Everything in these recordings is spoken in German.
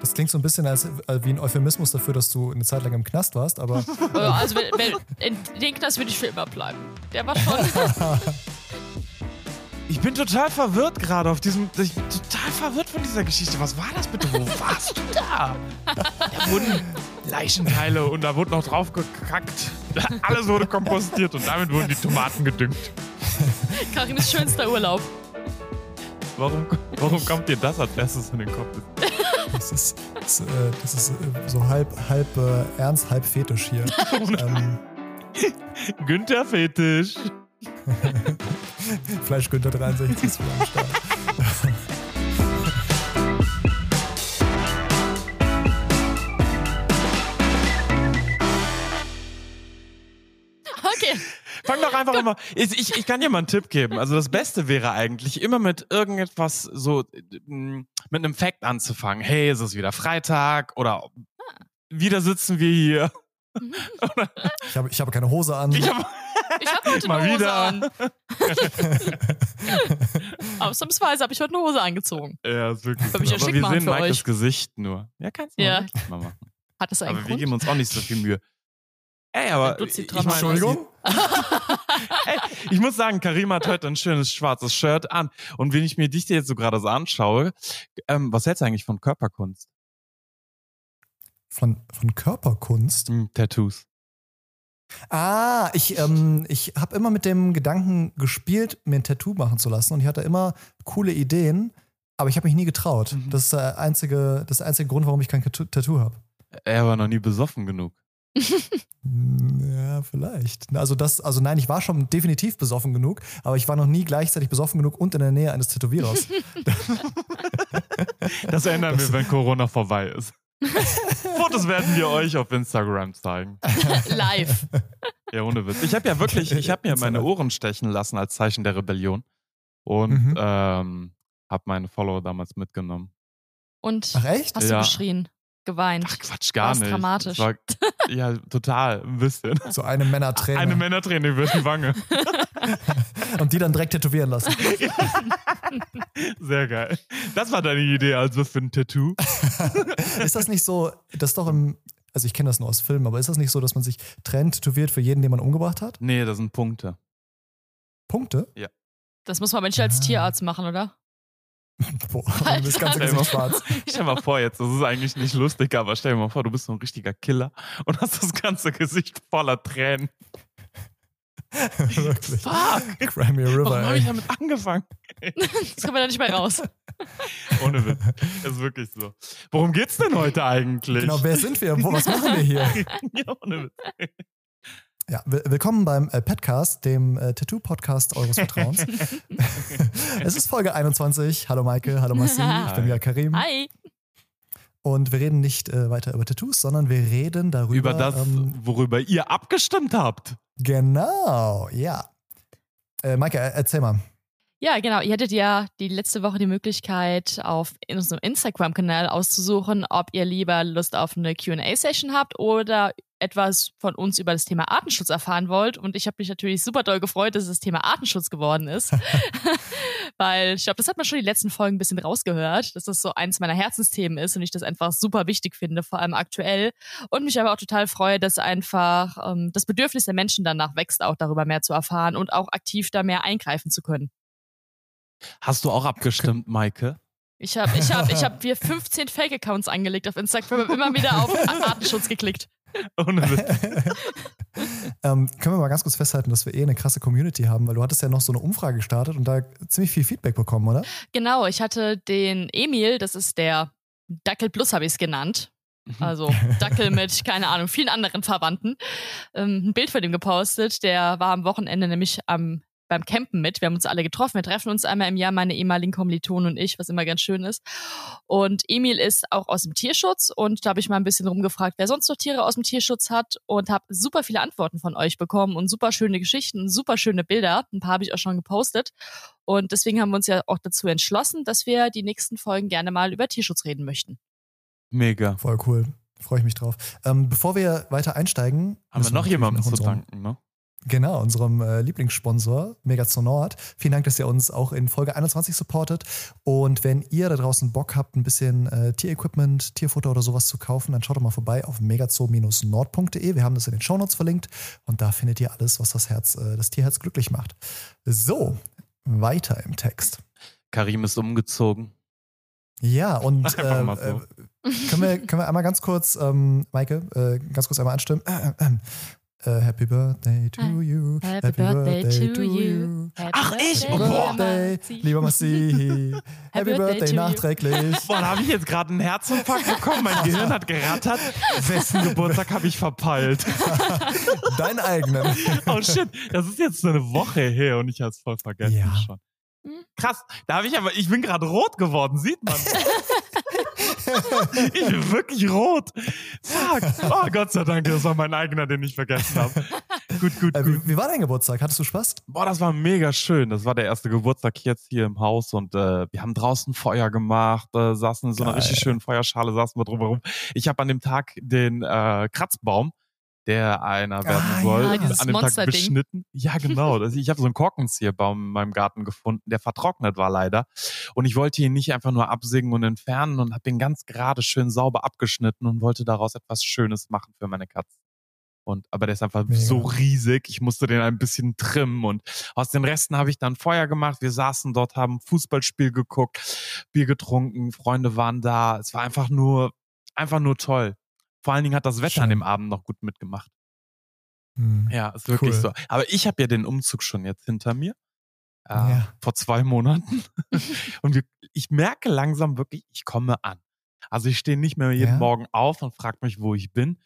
Das klingt so ein bisschen als, als wie ein Euphemismus dafür, dass du eine Zeit lang im Knast warst, aber. also wenn, wenn, in den Knast würde ich für immer bleiben. Der war schon. Ich bin total verwirrt gerade auf diesem. Ich bin total verwirrt von dieser Geschichte. Was war das bitte? Wo warst du da? Da wurden Leichenteile und da wurde noch drauf gekackt. Alles wurde kompostiert und damit wurden die Tomaten gedüngt. Karims schönster Urlaub. Warum, warum kommt dir das als erstes in den Kopf? Das ist, das, äh, das ist äh, so halb, halb äh, ernst, halb fetisch hier. ähm. Günther Fetisch. Fleischgünther 63 ist wieder am Start. Okay. Fang doch einfach mal. Ich, ich, ich kann dir mal einen Tipp geben. Also das Beste wäre eigentlich immer mit irgendetwas so mit einem Fact anzufangen. Hey, ist es wieder Freitag oder ah. wieder sitzen wir hier. ich habe ich hab keine Hose an. Ich habe ich hab heute Mal eine Hose wieder. an. Ausnahmsweise habe ich heute eine Hose angezogen. Ja, ist wirklich. So. Aber wir sehen Michaels Gesicht nur. Ja, kannst du ja. mal machen. Hat das einen Aber Grund? wir geben uns auch nicht so viel Mühe. Ey, aber ich, ich Entschuldigung? Ey, ich muss sagen, Karima hat heute ein schönes schwarzes Shirt an. Und wenn ich mir dich jetzt so gerade so anschaue, ähm, was hältst du eigentlich von Körperkunst? Von, von Körperkunst? Hm, Tattoos. Ah, ich, ähm, ich habe immer mit dem Gedanken gespielt, mir ein Tattoo machen zu lassen und ich hatte immer coole Ideen, aber ich habe mich nie getraut. Mhm. Das ist der einzige, das der einzige Grund, warum ich kein Tattoo habe. Er war noch nie besoffen genug. ja, vielleicht. Also das, also nein, ich war schon definitiv besoffen genug, aber ich war noch nie gleichzeitig besoffen genug und in der Nähe eines Tätowierers. das ändern wir, wenn Corona vorbei ist. Fotos werden wir euch auf Instagram zeigen. Live. Ja, ohne Witz. Ich habe ja wirklich, ich habe mir meine Ohren stechen lassen als Zeichen der Rebellion und mhm. ähm, habe meine Follower damals mitgenommen. Und Ach echt? hast ja. du geschrien? Geweint? Ach Quatsch, gar War's nicht. dramatisch. War, ja, total, ein bisschen. So eine Männerträne. Eine Männerträne über die Wange. und die dann direkt tätowieren lassen. Sehr geil. Das war deine Idee also für ein Tattoo. ist das nicht so, das ist doch im, also ich kenne das nur aus Filmen, aber ist das nicht so, dass man sich Trend tätowiert für jeden, den man umgebracht hat? Nee, das sind Punkte. Punkte? Ja. Das muss man Mensch als ah. Tierarzt machen, oder? Boah, du bist ganz Gesicht schwarz. Stell mal vor, jetzt, das ist eigentlich nicht lustig, aber stell dir mal vor, du bist so ein richtiger Killer und hast das ganze Gesicht voller Tränen. Wirklich. Fuck! Crimea River. Warum habe ich damit angefangen? das kommen wir da nicht mehr raus. Ohne Witz. Das ist wirklich so. Worum geht's denn heute eigentlich? Genau, wer sind wir? Was machen wir hier? ja, ohne Witz. Ja, willkommen beim äh, Petcast, dem äh, Tattoo-Podcast eures Vertrauens. es ist Folge 21. Hallo Maike, hallo Massi, ich bin ja Karim. Hi. Und wir reden nicht äh, weiter über Tattoos, sondern wir reden darüber. Über das, ähm, worüber ihr abgestimmt habt. Genau, ja. Äh, Maike, erzähl mal. Ja, genau. Ihr hattet ja die letzte Woche die Möglichkeit, auf unserem Instagram-Kanal auszusuchen, ob ihr lieber Lust auf eine QA-Session habt oder etwas von uns über das Thema Artenschutz erfahren wollt. Und ich habe mich natürlich super doll gefreut, dass es das Thema Artenschutz geworden ist. Weil ich glaube, das hat man schon die letzten Folgen ein bisschen rausgehört, dass das so eins meiner Herzensthemen ist und ich das einfach super wichtig finde, vor allem aktuell. Und mich aber auch total freue, dass einfach ähm, das Bedürfnis der Menschen danach wächst, auch darüber mehr zu erfahren und auch aktiv da mehr eingreifen zu können. Hast du auch abgestimmt, Maike? Ich habe ich hab, ich hab wir 15 Fake-Accounts angelegt auf Instagram und immer wieder auf Artenschutz geklickt. Ohne ähm, können wir mal ganz kurz festhalten, dass wir eh eine krasse Community haben, weil du hattest ja noch so eine Umfrage gestartet und da ziemlich viel Feedback bekommen, oder? Genau, ich hatte den Emil, das ist der Dackel Plus, habe ich es genannt. Mhm. Also Dackel mit, keine Ahnung, vielen anderen Verwandten. Ähm, ein Bild von dem gepostet. Der war am Wochenende nämlich am beim Campen mit. Wir haben uns alle getroffen. Wir treffen uns einmal im Jahr, meine ehemaligen Kommilitonen und ich, was immer ganz schön ist. Und Emil ist auch aus dem Tierschutz und da habe ich mal ein bisschen rumgefragt, wer sonst noch Tiere aus dem Tierschutz hat und habe super viele Antworten von euch bekommen und super schöne Geschichten, super schöne Bilder. Ein paar habe ich auch schon gepostet. Und deswegen haben wir uns ja auch dazu entschlossen, dass wir die nächsten Folgen gerne mal über Tierschutz reden möchten. Mega. Voll cool. Freue ich mich drauf. Ähm, bevor wir weiter einsteigen. Haben wir noch jemanden zu danken, ne? Genau, unserem äh, Lieblingssponsor, Megazonord. Vielen Dank, dass ihr uns auch in Folge 21 supportet. Und wenn ihr da draußen Bock habt, ein bisschen äh, Tierequipment, Tierfutter oder sowas zu kaufen, dann schaut doch mal vorbei auf megazoo-nord.de. Wir haben das in den Shownotes verlinkt und da findet ihr alles, was das Herz, äh, das Tierherz glücklich macht. So, weiter im Text. Karim ist umgezogen. Ja, und Einfach äh, so. äh, können, wir, können wir einmal ganz kurz, ähm, Maike, äh, ganz kurz einmal anstimmen. Äh, äh, happy Birthday to you. Happy birthday to you. Happy Ach, ich? birthday, Oh, boah. Birthday, lieber Massi. Happy birthday Birthday nachträglich. Boah, da habe ich jetzt gerade einen Herzinfarkt bekommen. Mein Gehirn hat gerattert. Wessen Geburtstag habe ich verpeilt? Deinen eigenen. Oh shit, das ist jetzt so eine Woche her und ich habe es voll vergessen Ja. schon. Krass, da habe ich aber, ich bin gerade rot geworden, sieht man. Ich bin wirklich rot. Fuck. Oh Gott sei Dank, das war mein eigener, den ich vergessen habe. Gut, gut, Äh, gut. wie, wie war dein Geburtstag? Hattest du Spaß? Boah, das war mega schön. Das war der erste Geburtstag jetzt hier im Haus und äh, wir haben draußen Feuer gemacht, äh, saßen in so einer Geil. richtig schönen Feuerschale, saßen wir drumherum. Ich habe an dem Tag den äh, Kratzbaum, der einer werden Ah, soll, ja. Ah, an dem Tag beschnitten. Ja, genau. Das, ich habe so einen Korkenzieherbaum in meinem Garten gefunden, der vertrocknet war leider. Und ich wollte ihn nicht einfach nur absägen und entfernen und habe ihn ganz gerade schön sauber abgeschnitten und wollte daraus etwas Schönes machen für meine Katzen. Und, aber der ist einfach Mega. so riesig. Ich musste den ein bisschen trimmen und aus den Resten habe ich dann Feuer gemacht. Wir saßen dort, haben Fußballspiel geguckt, Bier getrunken, Freunde waren da. Es war einfach nur, einfach nur toll. Vor allen Dingen hat das Wetter Schön. an dem Abend noch gut mitgemacht. Hm. Ja, ist wirklich Cool. so. Aber ich habe ja den Umzug schon jetzt hinter mir. Äh, Ja. Vor zwei Monaten. und wir, ich merke langsam wirklich, ich komme an. Also ich stehe nicht mehr jeden Ja. Morgen auf und frage mich, wo ich bin,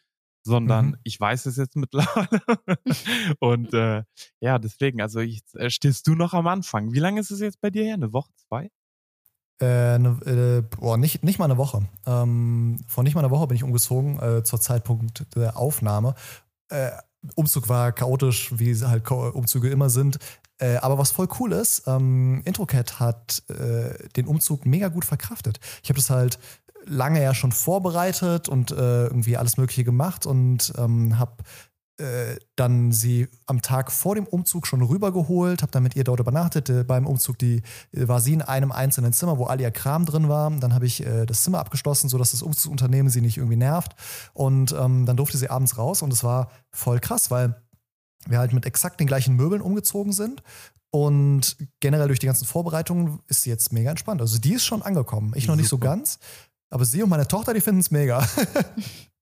sondern Mhm. ich weiß es jetzt mittlerweile. und äh, ja, deswegen, also ich, äh, stehst du noch am Anfang. Wie lange ist es jetzt bei dir her? Eine Woche, zwei? Äh, ne, äh, boah, nicht, nicht mal eine Woche. Ähm, vor nicht mal einer Woche bin ich umgezogen, äh, zur Zeitpunkt der Aufnahme. Äh, Umzug war chaotisch, wie halt Umzüge immer sind. Äh, aber was voll cool ist, ähm, Introcat hat äh, den Umzug mega gut verkraftet. Ich habe das halt lange ja schon vorbereitet und irgendwie alles Mögliche gemacht und ähm, habe äh, dann sie am Tag vor dem Umzug schon rübergeholt, habe dann mit ihr dort übernachtet. Äh, beim Umzug die, äh, war sie in einem einzelnen Zimmer, wo all ihr Kram drin war. Dann habe ich das Zimmer abgeschlossen, sodass das Umzugsunternehmen sie nicht irgendwie nervt. Und ähm, dann durfte sie abends raus und es war voll krass, weil wir halt mit exakt den gleichen Möbeln umgezogen sind. Und generell durch die ganzen Vorbereitungen ist sie jetzt mega entspannt. Also die ist schon angekommen. Ich noch nicht so Super. ganz. Aber sie und meine Tochter, die finden es mega.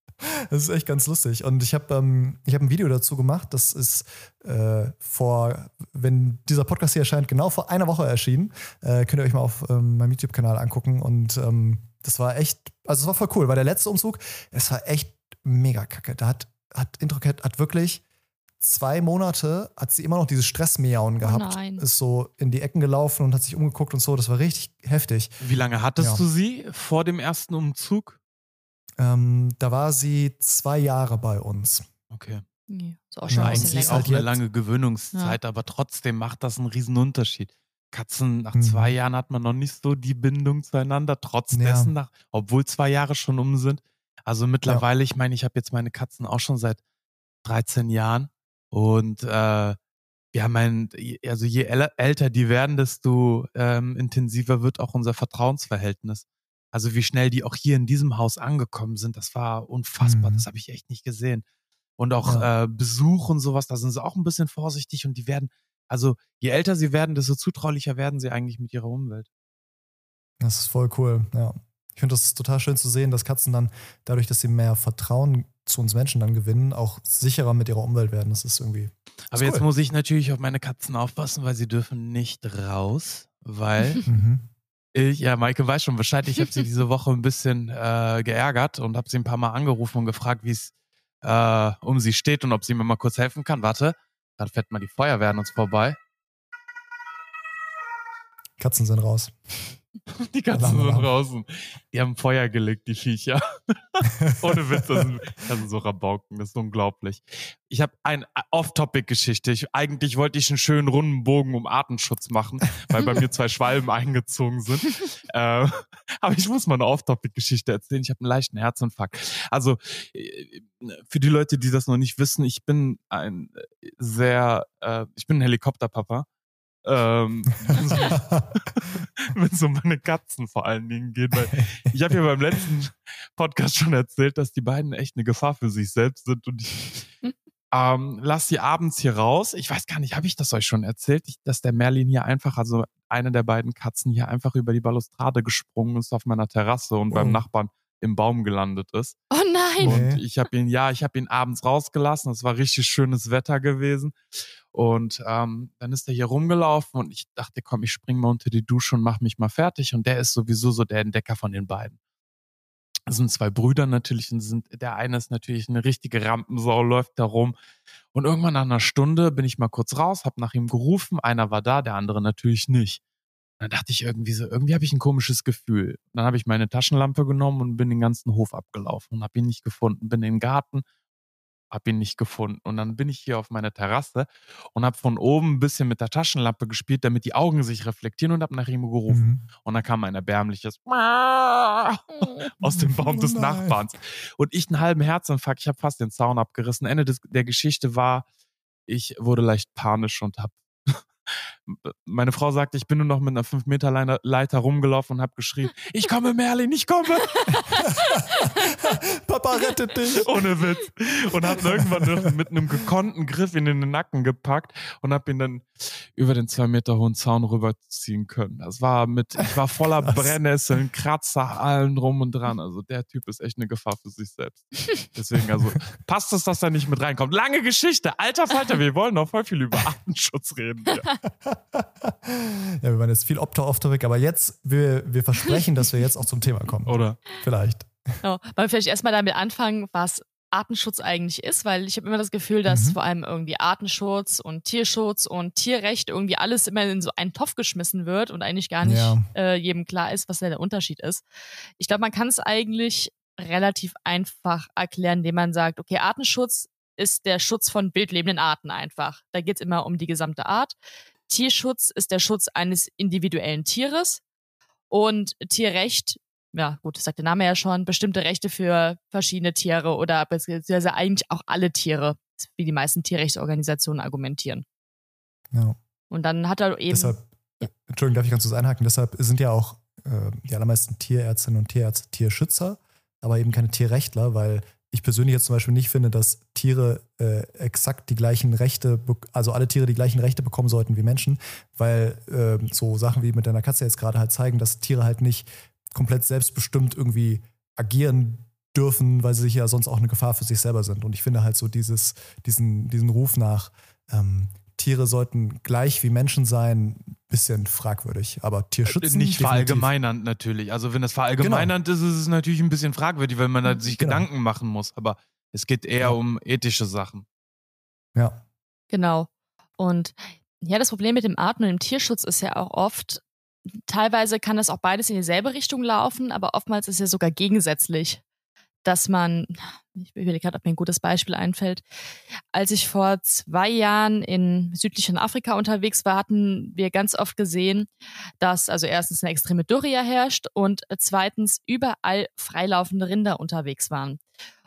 Das ist echt ganz lustig. Und ich habe ähm, ich hab ein Video dazu gemacht. Das ist äh, vor, wenn dieser Podcast hier erscheint, genau vor einer Woche erschienen. Äh, könnt ihr euch mal auf ähm, meinem YouTube-Kanal angucken. Und ähm, das war echt, also es war voll cool, weil der letzte Umzug, es war echt mega kacke. Da hat, hat Introcat hat wirklich zwei Monate, hat sie immer noch dieses Stressmiauen gehabt. nein. Ist so in die Ecken gelaufen und hat sich umgeguckt und so. Das war richtig heftig. Wie lange hattest Ja. du sie vor dem ersten Umzug? Ähm, da war sie zwei Jahre bei uns. Okay. Nee, ist auch Ja, schon ein und bisschen sie ist halt auch eine jetzt- lange Gewöhnungszeit, aber trotzdem macht das einen riesen Unterschied. Katzen, nach Mhm. zwei Jahren hat man noch nicht so die Bindung zueinander, trotz Ja. dessen, nach, obwohl zwei Jahre schon um sind. Also mittlerweile, ich meine, ich habe jetzt meine Katzen auch schon seit 13 Jahren und äh, wir haben ein, also je äl- älter die werden, desto ähm, intensiver wird auch unser Vertrauensverhältnis. Also wie schnell die auch hier in diesem Haus angekommen sind, das war unfassbar. Mhm. Das habe ich echt nicht gesehen. Und auch Ja. äh, Besuch und sowas, da sind sie auch ein bisschen vorsichtig und die werden, also je älter sie werden, desto zutraulicher werden sie eigentlich mit ihrer Umwelt. Das ist voll cool, ja. Ich finde das total schön zu sehen, dass Katzen dann, dadurch, dass sie mehr Vertrauen zu uns Menschen dann gewinnen, auch sicherer mit ihrer Umwelt werden. Das ist irgendwie. Aber ist jetzt cool. muss ich natürlich auf meine Katzen aufpassen, weil sie dürfen nicht raus, weil Mhm. Ich, ja, Maike weiß schon Bescheid, ich habe sie diese Woche ein bisschen äh, geärgert und habe sie ein paar Mal angerufen und gefragt, wie es äh, um sie steht und ob sie mir mal kurz helfen kann. Warte, gerade fährt mal die Feuerwehr an uns vorbei. Katzen sind raus. Die Katzen sind draußen. Die haben Feuer gelegt, die Viecher. Ohne Witz, das sind, das sind so Rabauken, das ist unglaublich. Ich habe eine Off-Topic-Geschichte. eigentlich wollte ich einen schönen runden Bogen um Artenschutz machen, weil bei mir zwei Schwalben eingezogen sind. äh, aber ich muss mal eine Off-Topic-Geschichte erzählen. Ich habe einen leichten Herzinfarkt. Also äh, für die Leute, die das noch nicht wissen, ich bin ein sehr, äh, ich bin ein Helikopterpapa ähm, wenn es um meine Katzen vor allen Dingen geht. Weil ich habe ja beim letzten Podcast schon erzählt, dass die beiden echt eine Gefahr für sich selbst sind und ich ähm, lass sie abends hier raus. Ich weiß gar nicht, habe ich das euch schon erzählt, ich, dass der Merlin hier einfach, also eine der beiden Katzen hier einfach über die Balustrade gesprungen ist auf meiner Terrasse und oh. beim Nachbarn im Baum gelandet ist. Oh nein! Und ich habe ihn, ja, ich habe ihn abends rausgelassen. Es war richtig schönes Wetter gewesen. Und ähm, dann ist er hier rumgelaufen und ich dachte, komm, ich spring mal unter die Dusche und mach mich mal fertig. Und der ist sowieso so der Entdecker von den beiden. Das sind zwei Brüder natürlich und sind, der eine ist natürlich eine richtige Rampensau, läuft da rum. Und irgendwann nach einer Stunde bin ich mal kurz raus, hab nach ihm gerufen. Einer war da, der andere natürlich nicht. dann dachte ich irgendwie so, irgendwie habe ich ein komisches Gefühl. Dann habe ich meine Taschenlampe genommen und bin den ganzen Hof abgelaufen und habe ihn nicht gefunden. Bin in den Garten, habe ihn nicht gefunden. Und dann bin ich hier auf meiner Terrasse und habe von oben ein bisschen mit der Taschenlampe gespielt, damit die Augen sich reflektieren und habe nach ihm gerufen. Mhm. Und dann kam ein erbärmliches aus dem Baum des oh Nachbarns. Und ich einen halben Herzinfarkt, ich habe fast den Zaun abgerissen. Ende des, der Geschichte war, ich wurde leicht panisch und habe meine Frau sagte, ich bin nur noch mit einer 5 Meter Leiter rumgelaufen und habe geschrien, ich komme Merlin, ich komme. Papa rettet dich. Ohne Witz. Und habe irgendwann mit einem gekonnten Griff in den Nacken gepackt und habe ihn dann über den zwei Meter hohen Zaun rüberziehen können. Das war mit, ich war voller Brennnesseln, Kratzer, allen drum und dran. Also der Typ ist echt eine Gefahr für sich selbst. Deswegen also passt es, dass er nicht mit reinkommt. Lange Geschichte. Alter Falter, wir wollen noch voll viel über Artenschutz reden. Ja ja, wir waren jetzt viel off-topic, aber jetzt, wir, wir versprechen, dass wir jetzt auch zum Thema kommen. Oder? Vielleicht. Genau. Wollen wir vielleicht erstmal damit anfangen, was Artenschutz eigentlich ist, weil ich habe immer das Gefühl, dass mhm. vor allem irgendwie Artenschutz und Tierschutz und Tierrecht irgendwie alles immer in so einen Topf geschmissen wird und eigentlich gar nicht ja. äh, jedem klar ist, was da der Unterschied ist. Ich glaube, man kann es eigentlich relativ einfach erklären, indem man sagt, okay, Artenschutz ist der Schutz von wildlebenden Arten einfach. Da geht es immer um die gesamte Art. Tierschutz ist der Schutz eines individuellen Tieres und Tierrecht, ja gut, das sagt der Name ja schon, bestimmte Rechte für verschiedene Tiere oder beziehungsweise eigentlich auch alle Tiere, wie die meisten Tierrechtsorganisationen argumentieren. Ja. Und dann hat er eben. Deshalb, Entschuldigung, darf ich ganz kurz einhaken? Deshalb sind ja auch äh, die allermeisten Tierärztinnen und Tierärzte Tierschützer, aber eben keine Tierrechtler, weil ich persönlich jetzt zum Beispiel nicht finde, dass Tiere äh, exakt die gleichen Rechte, also alle Tiere die gleichen Rechte bekommen sollten wie Menschen, weil äh, so Sachen wie mit deiner Katze jetzt gerade halt zeigen, dass Tiere halt nicht komplett selbstbestimmt irgendwie agieren dürfen, weil sie sich ja sonst auch eine Gefahr für sich selber sind. Und ich finde halt so dieses, diesen, diesen Ruf nach, ähm, Tiere sollten gleich wie Menschen sein, bisschen fragwürdig. Aber Tierschutz nicht verallgemeinernd natürlich. Also wenn das verallgemeinernd genau. ist, ist es natürlich ein bisschen fragwürdig, weil man da sich genau. Gedanken machen muss. Aber es geht eher ja. um ethische Sachen. Ja. Genau. Und ja, das Problem mit dem Arten- und dem Tierschutz ist ja auch oft, teilweise kann das auch beides in dieselbe Richtung laufen, aber oftmals ist es ja sogar gegensätzlich dass man, ich will gerade, ob mir ein gutes Beispiel einfällt, als ich vor zwei Jahren in südlichen Afrika unterwegs war, hatten wir ganz oft gesehen, dass also erstens eine extreme Dürre herrscht und zweitens überall freilaufende Rinder unterwegs waren.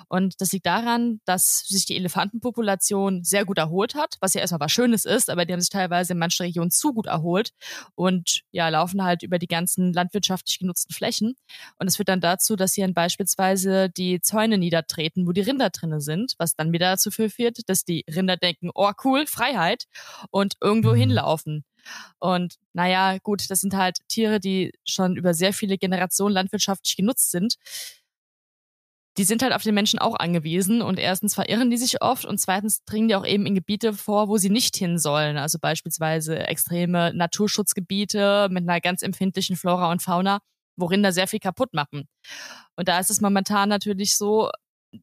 Und das liegt daran, dass sich die Elefantenpopulation sehr gut erholt hat, was ja erstmal was Schönes ist, aber die haben sich teilweise in manchen Regionen zu gut erholt und ja, laufen halt über die ganzen landwirtschaftlich genutzten Flächen. Und es führt dann dazu, dass sie dann beispielsweise die Zäune niedertreten, wo die Rinder drinnen sind, was dann wieder dazu führt, dass die Rinder denken, oh cool, Freiheit und irgendwo mhm. hinlaufen. Und naja, gut, das sind halt Tiere, die schon über sehr viele Generationen landwirtschaftlich genutzt sind die sind halt auf den Menschen auch angewiesen und erstens verirren die sich oft und zweitens dringen die auch eben in Gebiete vor, wo sie nicht hin sollen. Also beispielsweise extreme Naturschutzgebiete mit einer ganz empfindlichen Flora und Fauna, worin da sehr viel kaputt machen. Und da ist es momentan natürlich so,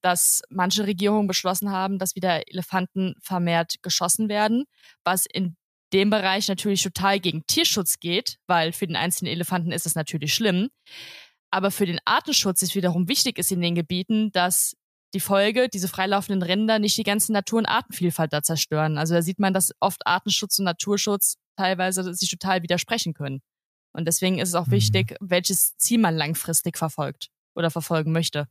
dass manche Regierungen beschlossen haben, dass wieder Elefanten vermehrt geschossen werden, was in dem Bereich natürlich total gegen Tierschutz geht, weil für den einzelnen Elefanten ist es natürlich schlimm. Aber für den Artenschutz ist wiederum wichtig ist in den Gebieten, dass die Folge, diese freilaufenden Rinder, nicht die ganze Natur- und Artenvielfalt da zerstören. Also da sieht man, dass oft Artenschutz und Naturschutz teilweise sich total widersprechen können. Und deswegen ist es auch mhm. wichtig, welches Ziel man langfristig verfolgt oder verfolgen möchte.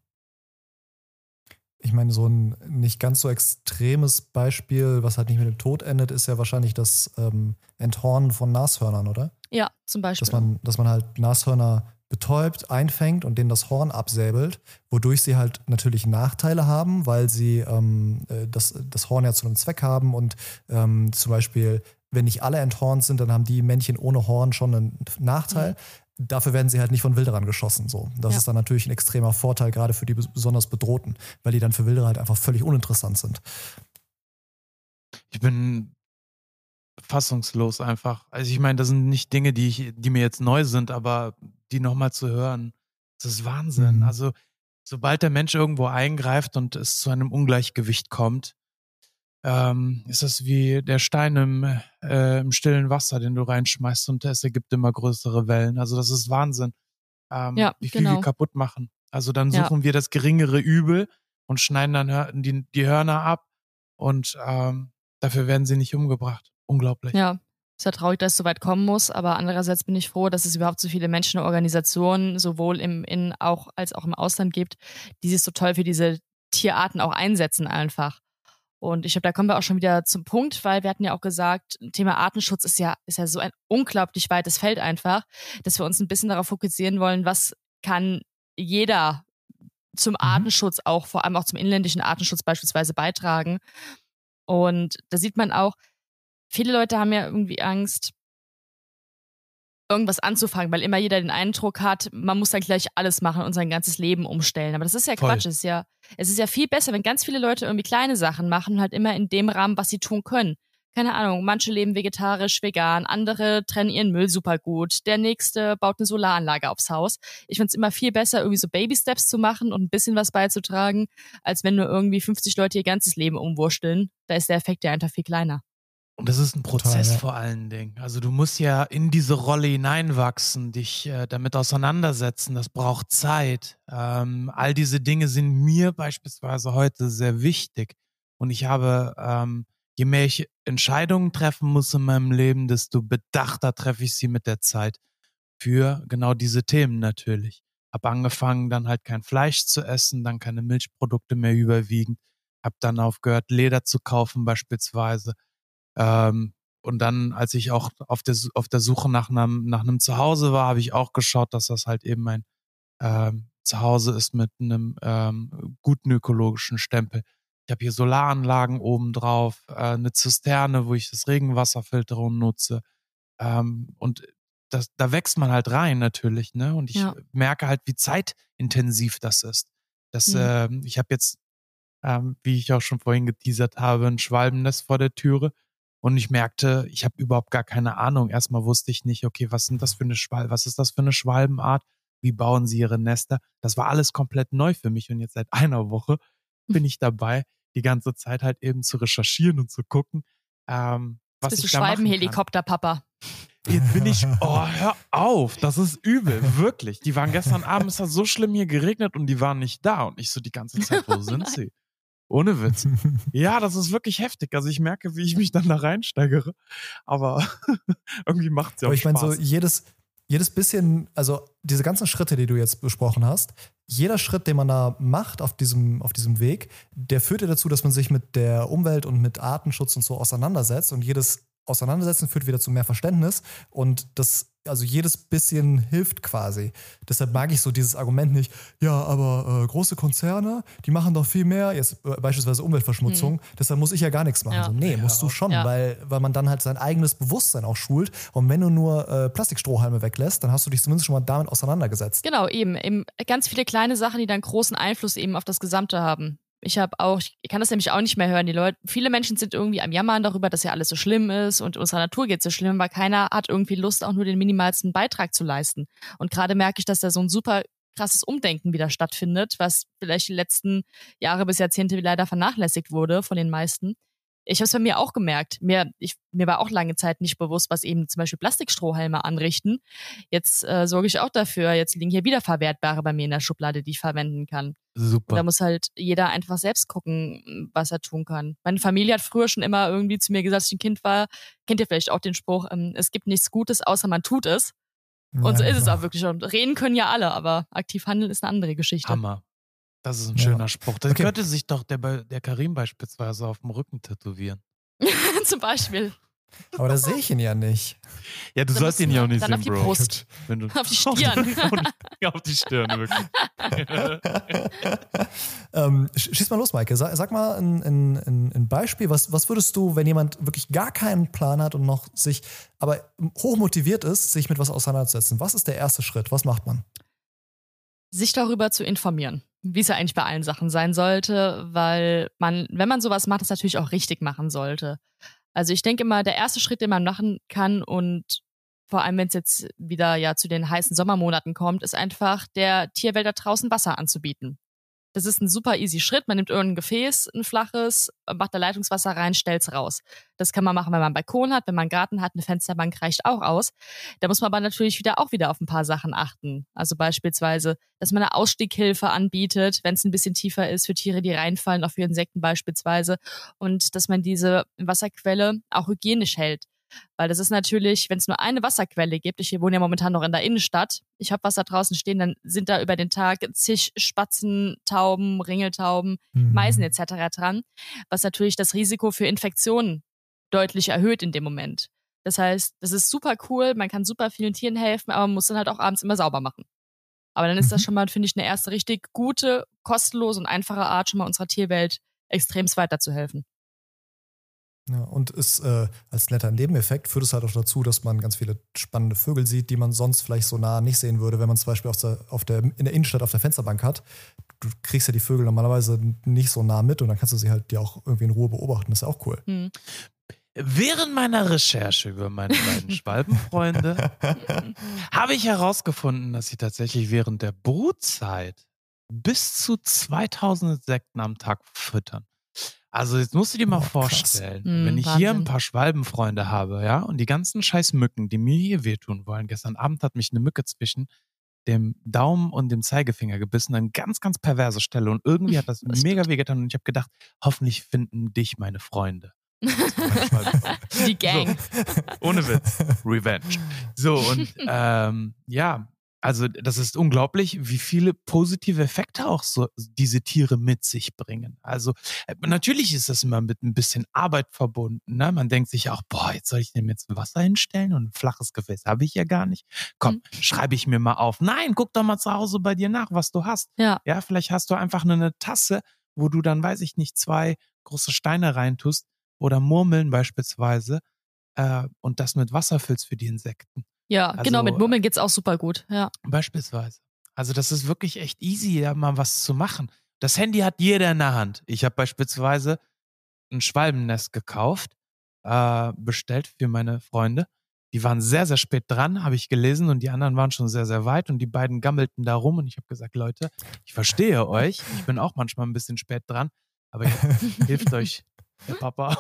Ich meine, so ein nicht ganz so extremes Beispiel, was halt nicht mit dem Tod endet, ist ja wahrscheinlich das ähm, Enthornen von Nashörnern, oder? Ja, zum Beispiel. Dass man, dass man halt Nashörner betäubt, einfängt und denen das Horn absäbelt, wodurch sie halt natürlich Nachteile haben, weil sie ähm, äh, das, das Horn ja zu einem Zweck haben und ähm, zum Beispiel, wenn nicht alle enthornt sind, dann haben die Männchen ohne Horn schon einen Nachteil. Mhm. Dafür werden sie halt nicht von Wilderern geschossen. So. Das ja. ist dann natürlich ein extremer Vorteil, gerade für die besonders Bedrohten, weil die dann für Wilderer halt einfach völlig uninteressant sind. Ich bin fassungslos einfach. Also ich meine, das sind nicht Dinge, die ich, die mir jetzt neu sind, aber die nochmal zu hören, das ist Wahnsinn. Mhm. Also sobald der Mensch irgendwo eingreift und es zu einem Ungleichgewicht kommt, ähm, ist das wie der Stein im, äh, im stillen Wasser, den du reinschmeißt und es ergibt immer größere Wellen. Also das ist Wahnsinn, ähm, ja, wie viel genau. wir kaputt machen. Also dann suchen ja. wir das geringere Übel und schneiden dann die, die Hörner ab und ähm, dafür werden sie nicht umgebracht. Unglaublich. Ja, ist ja traurig, dass es so weit kommen muss, aber andererseits bin ich froh, dass es überhaupt so viele Menschen und Organisationen, sowohl im In- auch als auch im Ausland gibt, die sich so toll für diese Tierarten auch einsetzen einfach. Und ich glaube, da kommen wir auch schon wieder zum Punkt, weil wir hatten ja auch gesagt, Thema Artenschutz ist ja, ist ja so ein unglaublich weites Feld einfach, dass wir uns ein bisschen darauf fokussieren wollen, was kann jeder zum mhm. Artenschutz auch, vor allem auch zum inländischen Artenschutz beispielsweise beitragen. Und da sieht man auch, viele Leute haben ja irgendwie Angst, irgendwas anzufangen, weil immer jeder den Eindruck hat, man muss dann gleich alles machen und sein ganzes Leben umstellen. Aber das ist ja Voll. Quatsch. Es ist ja, es ist ja viel besser, wenn ganz viele Leute irgendwie kleine Sachen machen, halt immer in dem Rahmen, was sie tun können. Keine Ahnung, manche leben vegetarisch, vegan, andere trennen ihren Müll super gut, der nächste baut eine Solaranlage aufs Haus. Ich finde es immer viel besser, irgendwie so Baby-Steps zu machen und ein bisschen was beizutragen, als wenn nur irgendwie 50 Leute ihr ganzes Leben umwurschteln. Da ist der Effekt ja einfach viel kleiner. Und das ist ein Prozess Total, ja. vor allen Dingen. Also du musst ja in diese Rolle hineinwachsen, dich äh, damit auseinandersetzen. Das braucht Zeit. Ähm, all diese Dinge sind mir beispielsweise heute sehr wichtig. Und ich habe, ähm, je mehr ich Entscheidungen treffen muss in meinem Leben, desto bedachter treffe ich sie mit der Zeit. Für genau diese Themen natürlich. Hab angefangen, dann halt kein Fleisch zu essen, dann keine Milchprodukte mehr überwiegend. Hab dann aufgehört, Leder zu kaufen beispielsweise ähm, und dann, als ich auch auf der, auf der Suche nach einem, nach einem Zuhause war, habe ich auch geschaut, dass das halt eben ein ähm, Zuhause ist mit einem ähm, guten ökologischen Stempel. Ich habe hier Solaranlagen oben drauf, äh, eine Zisterne, wo ich das Regenwasser filtere und nutze. Ähm, und das, da wächst man halt rein natürlich, ne? Und ich ja. merke halt, wie zeitintensiv das ist. Das, mhm. äh, ich habe jetzt, ähm, wie ich auch schon vorhin geteasert habe, ein Schwalbennest vor der Türe. Und ich merkte, ich habe überhaupt gar keine Ahnung. Erstmal wusste ich nicht, okay, was sind das für eine Schwalbe, was ist das für eine Schwalbenart? Wie bauen sie ihre Nester? Das war alles komplett neu für mich. Und jetzt seit einer Woche bin ich dabei, die ganze Zeit halt eben zu recherchieren und zu gucken, ähm, was bist ich du da Schwalbenhelikopter, Papa. Jetzt bin ich, oh, hör auf, das ist übel, wirklich. Die waren gestern Abend, es hat so schlimm hier geregnet und die waren nicht da. Und ich so die ganze Zeit, wo sind sie? Ohne Witz. ja, das ist wirklich heftig. Also ich merke, wie ich mich dann da reinsteigere. Aber irgendwie macht es ja auch Aber ich meine, so jedes, jedes bisschen, also diese ganzen Schritte, die du jetzt besprochen hast, jeder Schritt, den man da macht auf diesem, auf diesem Weg, der führt ja dazu, dass man sich mit der Umwelt und mit Artenschutz und so auseinandersetzt. Und jedes Auseinandersetzen führt wieder zu mehr Verständnis. Und das also jedes bisschen hilft quasi. Deshalb mag ich so dieses Argument nicht, ja, aber äh, große Konzerne, die machen doch viel mehr, jetzt äh, beispielsweise Umweltverschmutzung, hm. deshalb muss ich ja gar nichts machen. Ja. So, nee, ja, musst du schon, ja. weil, weil man dann halt sein eigenes Bewusstsein auch schult. Und wenn du nur äh, Plastikstrohhalme weglässt, dann hast du dich zumindest schon mal damit auseinandergesetzt. Genau, eben, eben ganz viele kleine Sachen, die dann großen Einfluss eben auf das Gesamte haben. Ich habe auch, ich kann das nämlich auch nicht mehr hören. Die Leute, viele Menschen sind irgendwie am Jammern darüber, dass ja alles so schlimm ist und unserer Natur geht so schlimm, weil keiner hat irgendwie Lust, auch nur den minimalsten Beitrag zu leisten. Und gerade merke ich, dass da so ein super krasses Umdenken wieder stattfindet, was vielleicht die letzten Jahre bis Jahrzehnte leider vernachlässigt wurde von den meisten. Ich habe es bei mir auch gemerkt. Mir, ich, mir war auch lange Zeit nicht bewusst, was eben zum Beispiel Plastikstrohhalme anrichten. Jetzt äh, sorge ich auch dafür. Jetzt liegen hier wieder verwertbare bei mir in der Schublade, die ich verwenden kann. Super. Da muss halt jeder einfach selbst gucken, was er tun kann. Meine Familie hat früher schon immer irgendwie zu mir gesagt, als ich ein Kind war, kennt ihr vielleicht auch den Spruch, ähm, es gibt nichts Gutes, außer man tut es. Und so Ja, ist es genau. auch wirklich. Und reden können ja alle, aber aktiv handeln ist eine andere Geschichte. Hammer. Das ist ein Ja. schöner Spruch. Das Okay. könnte sich doch der, der Karim beispielsweise auf dem Rücken tätowieren. Zum Beispiel. Aber da sehe ich ihn ja nicht. Ja, du Dann sollst ihn ja auch nicht dann sehen, auf die Bro. Brust. Wenn du Auf die Stirn. auf die Stirn, wirklich. ähm, sch- schieß mal los, Maike. Sag, sag mal ein, ein, ein, ein Beispiel. Was, was würdest du, wenn jemand wirklich gar keinen Plan hat und noch sich, aber hochmotiviert ist, sich mit was auseinanderzusetzen? Was ist der erste Schritt? Was macht man? sich darüber zu informieren, wie es ja eigentlich bei allen Sachen sein sollte, weil man, wenn man sowas macht, es natürlich auch richtig machen sollte. Also ich denke immer, der erste Schritt, den man machen kann und vor allem, wenn es jetzt wieder ja zu den heißen Sommermonaten kommt, ist einfach der Tierwelt da draußen Wasser anzubieten. Das ist ein super easy Schritt. Man nimmt irgendein Gefäß, ein flaches, macht da Leitungswasser rein, stellt's raus. Das kann man machen, wenn man einen Balkon hat, wenn man einen Garten hat, eine Fensterbank reicht auch aus. Da muss man aber natürlich wieder auch wieder auf ein paar Sachen achten. Also beispielsweise, dass man eine Ausstieghilfe anbietet, wenn es ein bisschen tiefer ist, für Tiere, die reinfallen, auch für Insekten beispielsweise. Und dass man diese Wasserquelle auch hygienisch hält. Weil das ist natürlich, wenn es nur eine Wasserquelle gibt, ich wohne ja momentan noch in der Innenstadt, ich habe Wasser draußen stehen, dann sind da über den Tag zig Spatzen, Tauben, Ringeltauben, Mhm. Meisen etc. dran, was natürlich das Risiko für Infektionen deutlich erhöht in dem Moment. Das heißt, das ist super cool, man kann super vielen Tieren helfen, aber man muss dann halt auch abends immer sauber machen. Aber dann ist das Mhm. schon mal, finde ich, eine erste richtig gute, kostenlose und einfache Art, schon mal unserer Tierwelt extremst weiterzuhelfen. Ja, und ist äh, als netter Nebeneffekt führt es halt auch dazu, dass man ganz viele spannende Vögel sieht, die man sonst vielleicht so nah nicht sehen würde, wenn man zum Beispiel auf der, auf der, in der Innenstadt auf der Fensterbank hat. Du kriegst ja die Vögel normalerweise nicht so nah mit und dann kannst du sie halt dir auch irgendwie in Ruhe beobachten. Das ist ja auch cool. Hm. Während meiner Recherche über meine beiden Schwalbenfreunde habe ich herausgefunden, dass sie tatsächlich während der Brutzeit bis zu 2000 Insekten am Tag füttern. Also jetzt musst du dir mal Oh, krass. vorstellen, Hm, wenn ich hier ein Wahnsinn. paar Schwalbenfreunde habe, ja, und die ganzen scheiß Mücken, die mir hier wehtun wollen. Gestern Abend hat mich eine Mücke zwischen dem Daumen und dem Zeigefinger gebissen, eine ganz, ganz perverse Stelle. Und irgendwie hat das Das mega wehgetan und ich habe gedacht, hoffentlich finden dich meine Freunde. Die Gang. Ohne Witz. Revenge. So, und ähm, ja, also das ist unglaublich, wie viele positive Effekte auch so diese Tiere mit sich bringen. Also äh, natürlich ist das immer mit ein bisschen Arbeit verbunden. Ne? Man denkt sich auch, boah, jetzt soll ich dem jetzt Wasser hinstellen und ein flaches Gefäß habe ich ja gar nicht. Komm, Mhm. schreibe ich mir mal auf. Nein, guck doch mal zu Hause bei dir nach, was du hast. Ja. Ja, vielleicht hast du einfach nur eine Tasse, wo du dann, weiß ich nicht, zwei große Steine reintust oder Murmeln beispielsweise äh, und das mit Wasser füllst für die Insekten. Ja, Also, genau, mit Murmeln geht's auch super gut. Ja. Beispielsweise. Also das ist wirklich echt easy, da mal was zu machen. Das Handy hat jeder in der Hand. Ich habe beispielsweise ein Schwalbennest gekauft, äh, bestellt für meine Freunde. Die waren sehr, sehr spät dran, habe ich gelesen, und die anderen waren schon sehr, sehr weit und die beiden gammelten da rum und ich habe gesagt, Leute, ich verstehe euch. Ich bin auch manchmal ein bisschen spät dran, aber hilft euch der Papa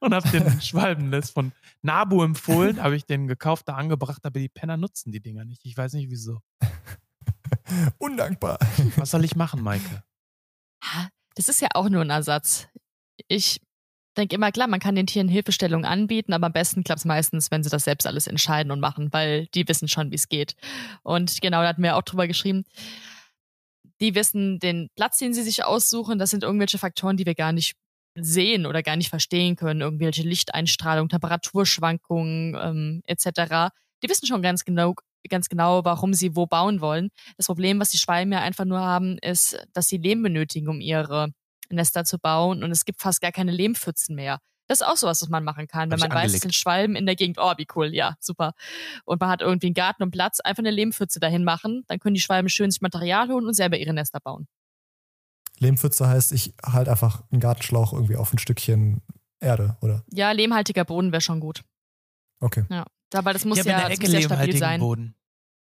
und habe den Schwalbennest von Nabu empfohlen, habe ich den gekauft, da angebracht, aber die Penner nutzen die Dinger nicht. Ich weiß nicht wieso. Undankbar. Was soll ich machen, Maike? Das ist ja auch nur ein Ersatz. Ich denke immer, klar, man kann den Tieren Hilfestellung anbieten, aber am besten klappt es meistens, wenn sie das selbst alles entscheiden und machen, weil die wissen schon, wie es geht. Und genau, da hatten wir auch drüber geschrieben. Die wissen den Platz, den sie sich aussuchen, das sind irgendwelche Faktoren, die wir gar nicht sehen oder gar nicht verstehen können. Irgendwelche Lichteinstrahlung, Temperaturschwankungen ähm, etc. Die wissen schon ganz genau, ganz genau, warum sie wo bauen wollen. Das Problem, was die Schwalben ja einfach nur haben, ist, dass sie Lehm benötigen, um ihre Nester zu bauen und es gibt fast gar keine Lehmpfützen mehr. Das ist auch sowas, was man machen kann, wenn man ich weiß, es angelegt. sind Schwalben in der Gegend. Oh, wie cool, ja, super. Und man hat irgendwie einen Garten und Platz, einfach eine Lehmpfütze dahin machen, dann können die Schwalben schön sich Material holen und selber ihre Nester bauen. Lehmpfütze heißt, ich halte einfach einen Gartenschlauch irgendwie auf ein Stückchen Erde, oder? Ja, lehmhaltiger Boden wäre schon gut. Okay. Ja. Aber das muss ich ja, in der Ecke muss ja stabil lehmhaltigen sein. Boden.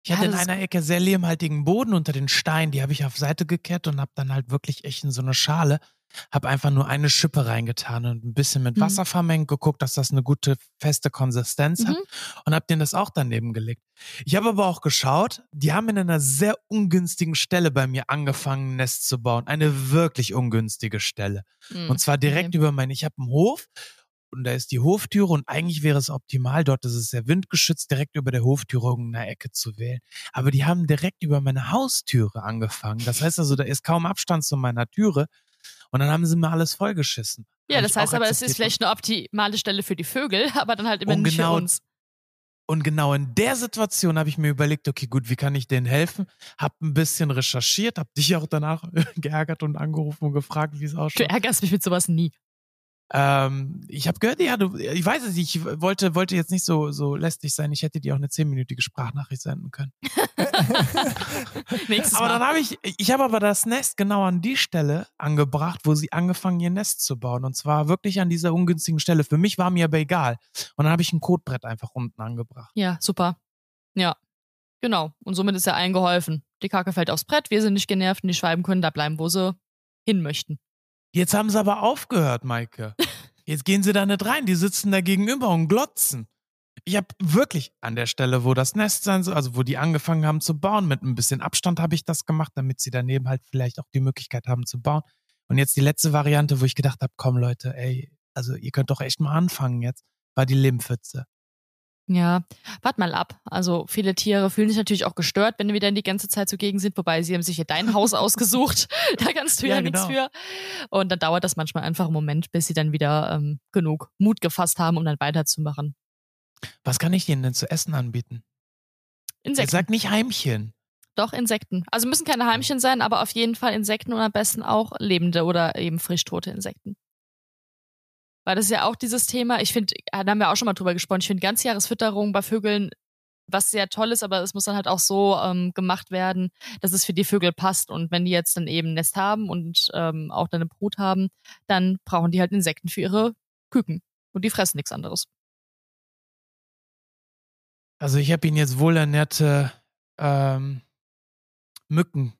Ich Ja, hatte in einer Ecke sehr lehmhaltigen Boden unter den Steinen. Die habe ich auf Seite gekehrt und habe dann halt wirklich echt in so eine Schale habe einfach nur eine Schippe reingetan und ein bisschen mit Mhm. Wasser vermengt, geguckt, dass das eine gute, feste Konsistenz hat Mhm. und habe denen das auch daneben gelegt. Ich habe aber auch geschaut, die haben in einer sehr ungünstigen Stelle bei mir angefangen, ein Nest zu bauen. Eine wirklich ungünstige Stelle. Mhm. Und zwar direkt Okay. über meinen, ich habe einen Hof und da ist die Hoftüre und eigentlich wäre es optimal, dort ist es sehr windgeschützt, direkt über der Hoftüre irgendeine Ecke zu wählen. Aber die haben direkt über meine Haustüre angefangen. Das heißt also, da ist kaum Abstand zu meiner Türe. Und dann haben sie mir alles vollgeschissen. Ja, das heißt aber, es ist vielleicht eine optimale Stelle für die Vögel, aber dann halt immer Und nicht genau- für uns. Und genau in der Situation habe ich mir überlegt, okay, gut, wie kann ich denen helfen? Hab ein bisschen recherchiert, hab dich auch danach geärgert und angerufen und gefragt, wie es Du ausschaut. ärgerst mich mit sowas nie. Ähm, ich habe gehört, ja, du, ich weiß es nicht, ich wollte, wollte jetzt nicht so, so lästig sein. Ich hätte dir auch eine zehnminütige Sprachnachricht senden können. Aber dann habe ich, ich habe aber das Nest genau an die Stelle angebracht, wo sie angefangen, ihr Nest zu bauen. Und zwar wirklich an dieser ungünstigen Stelle. Für mich war mir aber egal. Und dann habe ich ein Kotbrett einfach unten angebracht. Ja, super. Ja. Genau. Und somit ist ja allen geholfen. Die Kacke fällt aufs Brett, wir sind nicht genervt und die Schwalben können da bleiben, wo sie hin möchten. Jetzt haben sie aber aufgehört, Maike. Jetzt gehen sie da nicht rein. Die sitzen da gegenüber und glotzen. Ich habe wirklich an der Stelle, wo das Nest sein soll, also wo die angefangen haben zu bauen, mit ein bisschen Abstand habe ich das gemacht, damit sie daneben halt vielleicht auch die Möglichkeit haben zu bauen. Und jetzt die letzte Variante, wo ich gedacht habe, komm Leute, ey, also ihr könnt doch echt mal anfangen jetzt, war die Lehmpfütze. Ja, wart mal ab. Also viele Tiere fühlen sich natürlich auch gestört, wenn wir dann die ganze Zeit zugegen sind, wobei sie haben sich ja dein Haus ausgesucht. Da kannst du ja, Ja, nichts genau. für. Und dann dauert das manchmal einfach einen Moment, bis sie dann wieder ähm, genug Mut gefasst haben, um dann weiterzumachen. Was kann ich denen denn zu essen anbieten? Insekten. Sag nicht Heimchen. Doch, Insekten. Also müssen keine Heimchen sein, aber auf jeden Fall Insekten und am besten auch lebende oder eben frisch tote Insekten. Weil das ist ja auch dieses Thema, ich finde, da haben wir auch schon mal drüber gesprochen, ich finde Ganzjahresfütterung bei Vögeln was sehr toll ist, aber es muss dann halt auch so ähm, gemacht werden, dass es für die Vögel passt. Und wenn die jetzt dann eben ein Nest haben und ähm, auch dann eine Brut haben, dann brauchen die halt Insekten für ihre Küken. Und die fressen nichts anderes. Also ich habe ihnen jetzt wohlernährte ähm, Mücken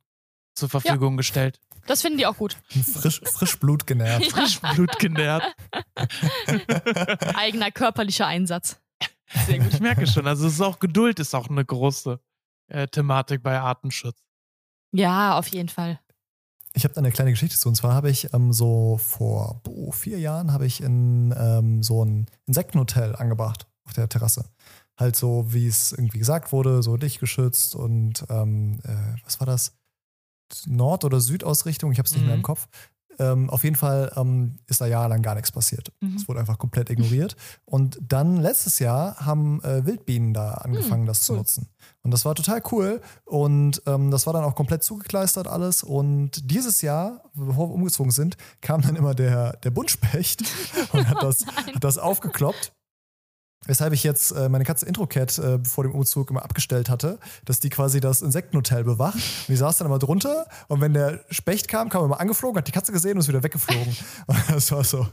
zur Verfügung gestellt. Das finden die auch gut. Frisch, Frischblut genährt. Frischblut genährt. Eigener körperlicher Einsatz. Sehr gut. Ich merke schon, also es ist auch Geduld ist auch eine große äh, Thematik bei Artenschutz. Ja, auf jeden Fall. Ich habe da eine kleine Geschichte zu. Und zwar habe ich ähm, so vor boah, vier Jahren habe ich in ähm, so ein Insektenhotel angebracht auf der Terrasse. Halt so, wie es irgendwie gesagt wurde, so lichtgeschützt und ähm, äh, was war das? Nord- oder Südausrichtung, ich habe es nicht mehr im Mhm. Kopf. Ähm, auf jeden Fall ähm, ist da jahrelang gar nichts passiert. Mhm. Es wurde einfach komplett ignoriert. Und dann letztes Jahr haben äh, Wildbienen da angefangen, das zu cool. nutzen. Und das war total cool. Und ähm, das war dann auch komplett zugekleistert alles. Und dieses Jahr, bevor wir umgezogen sind, kam dann immer der, der Buntspecht und hat das, hat das aufgekloppt. Weshalb ich jetzt äh, meine Katze Introcat äh, vor dem Umzug immer abgestellt hatte, dass die quasi das Insektenhotel bewacht. Und die saß dann immer drunter und wenn der Specht kam, kam er immer angeflogen, hat die Katze gesehen und ist wieder weggeflogen. Und das war so,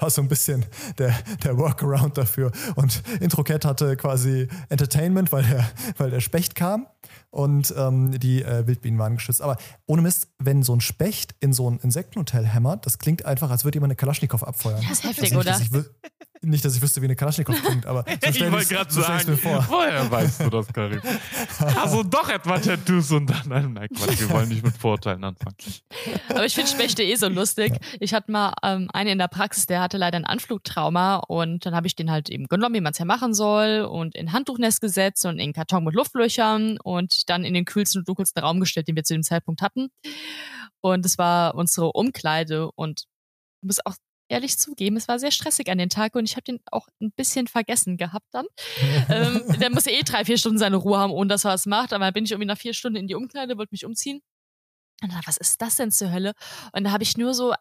war so ein bisschen der, der Workaround dafür. Und Introcat hatte quasi Entertainment, weil der, weil der Specht kam und ähm, die äh, Wildbienen waren geschützt. Aber ohne Mist, wenn so ein Specht in so ein Insektenhotel hämmert, das klingt einfach, als würde jemand eine Kalaschnikow abfeuern. Das ist heftig, nicht, oder? Dass ich, nicht, dass ich wüsste, wie eine Kalaschnikow klingt, aber so stell ich's- so stell ich's mir vor. woher weißt du das, Karim? Also doch etwa Tattoos und dann, nein, nein, Quatsch, wir wollen nicht mit Vorurteilen anfangen. Aber ich finde Spechte eh so lustig. Ich hatte mal ähm, einen in der Praxis, der hatte leider ein Anflugtrauma und dann habe ich den halt eben genommen, wie man es ja machen soll und in Handtuchnest gesetzt und in Karton mit Luftlöchern und dann in den kühlsten und dunkelsten Raum gestellt, den wir zu dem Zeitpunkt hatten. Und es war unsere Umkleide und ich muss auch ehrlich zugeben, es war sehr stressig an den Tag und ich habe den auch ein bisschen vergessen gehabt dann. ähm, der muss eh drei, vier Stunden seine Ruhe haben, ohne dass er was macht. Aber dann bin ich irgendwie nach vier Stunden in die Umkleide, wollte mich umziehen. Und dann, was ist das denn zur Hölle? Und da habe ich nur so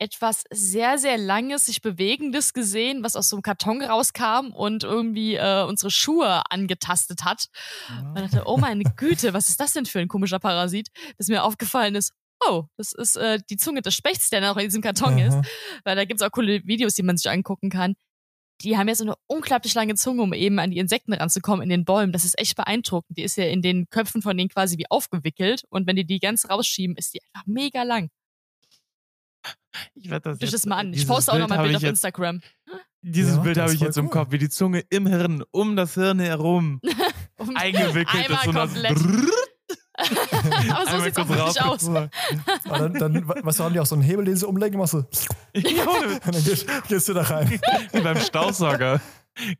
etwas sehr, sehr langes, sich bewegendes gesehen, was aus so einem Karton rauskam und irgendwie äh, unsere Schuhe angetastet hat. Und ich dachte, oh meine Güte, was ist das denn für ein komischer Parasit? Bis mir aufgefallen ist, oh, das ist äh, die Zunge des Spechts, der noch in diesem Karton ist. Aha. Weil da gibt's auch coole Videos, die man sich angucken kann. Die haben ja so eine unglaublich lange Zunge, um eben an die Insekten ranzukommen in den Bäumen. Das ist echt beeindruckend. Die ist ja in den Köpfen von denen quasi wie aufgewickelt. Und wenn die die ganz rausschieben, ist die einfach mega lang. Ich werde das jetzt, das mal an. Ich poste auch noch Bild mal ein Bild auf jetzt, Instagram. Dieses Ja, Bild das habe ich jetzt im cool. Kopf, wie die Zunge im Hirn, um das Hirn herum Um- eingewickelt ist. und komplett. Aber so auch kurz wirklich aus. Aber dann, dann, was haben die auch so einen Hebel, den sie umlegen, machst du, und Ja, dann gehst, gehst du da rein. Wie beim Staubsauger.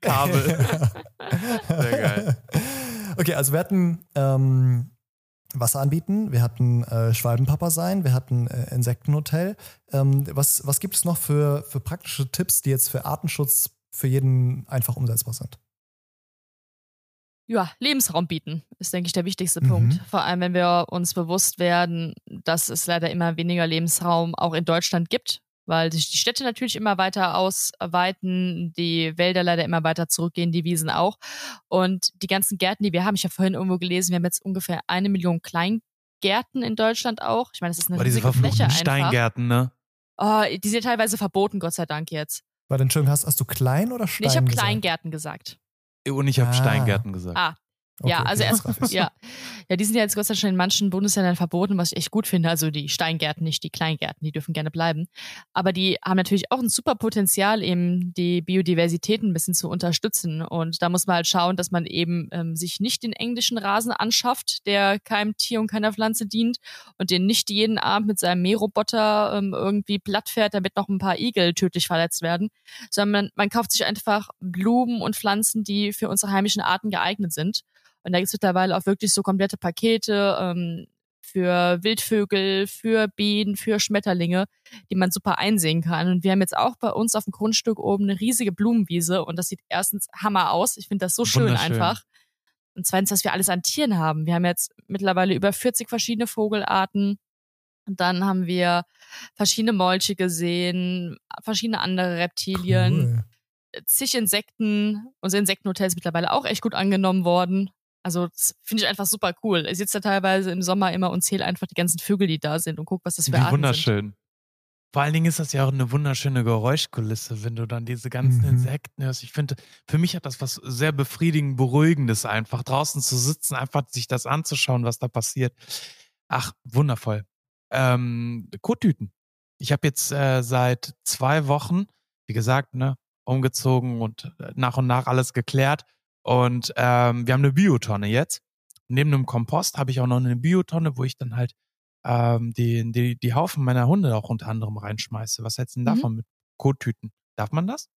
Kabel. Sehr geil. Okay, also wir hatten ähm, Wasser anbieten, wir hatten äh, Schwalbenpapa sein, wir hatten äh, Insektenhotel. Ähm, was, was gibt es noch für, für praktische Tipps, die jetzt für Artenschutz für jeden einfach umsetzbar sind? Ja, Lebensraum bieten ist, denke ich, der wichtigste Mhm. Punkt. Vor allem, wenn wir uns bewusst werden, dass es leider immer weniger Lebensraum auch in Deutschland gibt, weil sich die Städte natürlich immer weiter ausweiten, die Wälder leider immer weiter zurückgehen, die Wiesen auch. Und die ganzen Gärten, die wir haben, ich habe vorhin irgendwo gelesen, wir haben jetzt ungefähr eine Million Kleingärten in Deutschland auch. Ich meine, das ist eine Aber diese riesige Fläche verfluchten einfach. Steingärten, ne? Oh, die sind teilweise verboten, Gott sei Dank jetzt. Weil dann Entschuldigung, hast, hast du klein oder Nee, Stein ich habe? Kleingärten gesagt. Und ich habe Ah. Steingärten gesagt. Ah, Okay, ja, also erst, ja. ja, die sind ja jetzt Gott sei Dank in manchen Bundesländern verboten, was ich echt gut finde. Also die Steingärten, nicht die Kleingärten, die dürfen gerne bleiben. Aber die haben natürlich auch ein super Potenzial, eben die Biodiversität ein bisschen zu unterstützen. Und da muss man halt schauen, dass man eben ähm, sich nicht den englischen Rasen anschafft, der keinem Tier und keiner Pflanze dient und den nicht jeden Abend mit seinem Mähroboter ähm, irgendwie platt fährt, damit noch ein paar Igel tödlich verletzt werden, sondern man, man kauft sich einfach Blumen und Pflanzen, die für unsere heimischen Arten geeignet sind. Und da gibt's mittlerweile auch wirklich so komplette Pakete ähm, für Wildvögel, für Bienen, für Schmetterlinge, die man super einsehen kann. Und wir haben jetzt auch bei uns auf dem Grundstück oben eine riesige Blumenwiese und das sieht erstens Hammer aus. Ich finde das so schön einfach. Und zweitens, was wir alles an Tieren haben. Wir haben jetzt mittlerweile über 40 verschiedene Vogelarten. Und dann haben wir verschiedene Molche gesehen, verschiedene andere Reptilien Cool. zig Insekten. Unser Insektenhotel ist mittlerweile auch echt gut angenommen worden. Also das finde ich einfach super cool. Ich sitze da teilweise im Sommer immer und zähle einfach die ganzen Vögel, die da sind und guck, was das für Wie Arten sind. wunderschön. Vor allen Dingen ist das ja auch eine wunderschöne Geräuschkulisse, wenn du dann diese ganzen Mhm. Insekten hörst. Ich finde, für mich hat das was sehr befriedigend, beruhigendes einfach, draußen zu sitzen, einfach sich das anzuschauen, was da passiert. Ach, wundervoll. Ähm, Kottüten. Ich habe jetzt äh, seit zwei Wochen, wie gesagt, ne, umgezogen und äh, nach und nach alles geklärt. Und ähm, wir haben eine Biotonne jetzt. Neben dem Kompost habe ich auch noch eine Biotonne, wo ich dann halt ähm, die, die, die Haufen meiner Hunde auch unter anderem reinschmeiße. Was hältst du denn Mhm. davon mit Kottüten? Darf man das?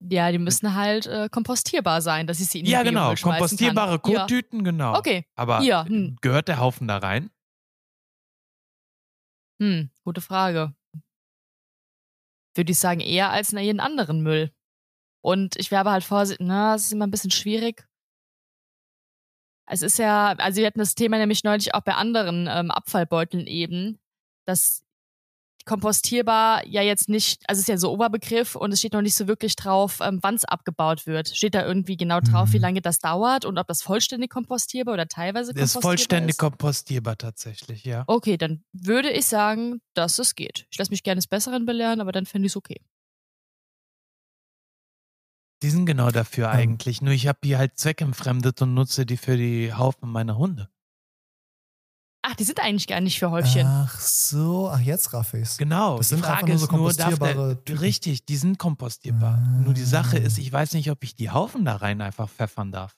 Ja, die müssen halt äh, kompostierbar sein, dass ich sie in den ja, genau. Biomüll schmeißen Kompostierbare kann. Kottüten, genau. Ja. Okay. Aber Ja, hm. gehört der Haufen da rein? Hm, gute Frage. Würde ich sagen, eher als in jeden anderen Müll. Und ich wäre aber halt vorsichtig, na, es ist immer ein bisschen schwierig. Es ist ja, also wir hatten das Thema nämlich neulich auch bei anderen ähm, Abfallbeuteln eben, dass kompostierbar ja jetzt nicht, also es ist ja so Oberbegriff und es steht noch nicht so wirklich drauf, ähm, wann es abgebaut wird. Steht da irgendwie genau drauf, Mhm. wie lange das dauert und ob das vollständig kompostierbar oder teilweise Der ist kompostierbar vollständig ist? kompostierbar tatsächlich, ja. Okay, dann würde ich sagen, dass es geht. Ich lasse mich gerne des Besseren belehren, aber dann fände ich es okay. Die sind genau dafür Ähm. eigentlich. Nur ich habe die halt zweckentfremdet und nutze die für die Haufen meiner Hunde. Ach, die sind eigentlich gar nicht für Häufchen. Ach so, ach jetzt raff ich's. Genau. Das die sind Frage nur so ist nur, darf der, richtig, die sind kompostierbar. Ah. Nur die Sache ist, ich weiß nicht, ob ich die Haufen da rein einfach pfeffern darf.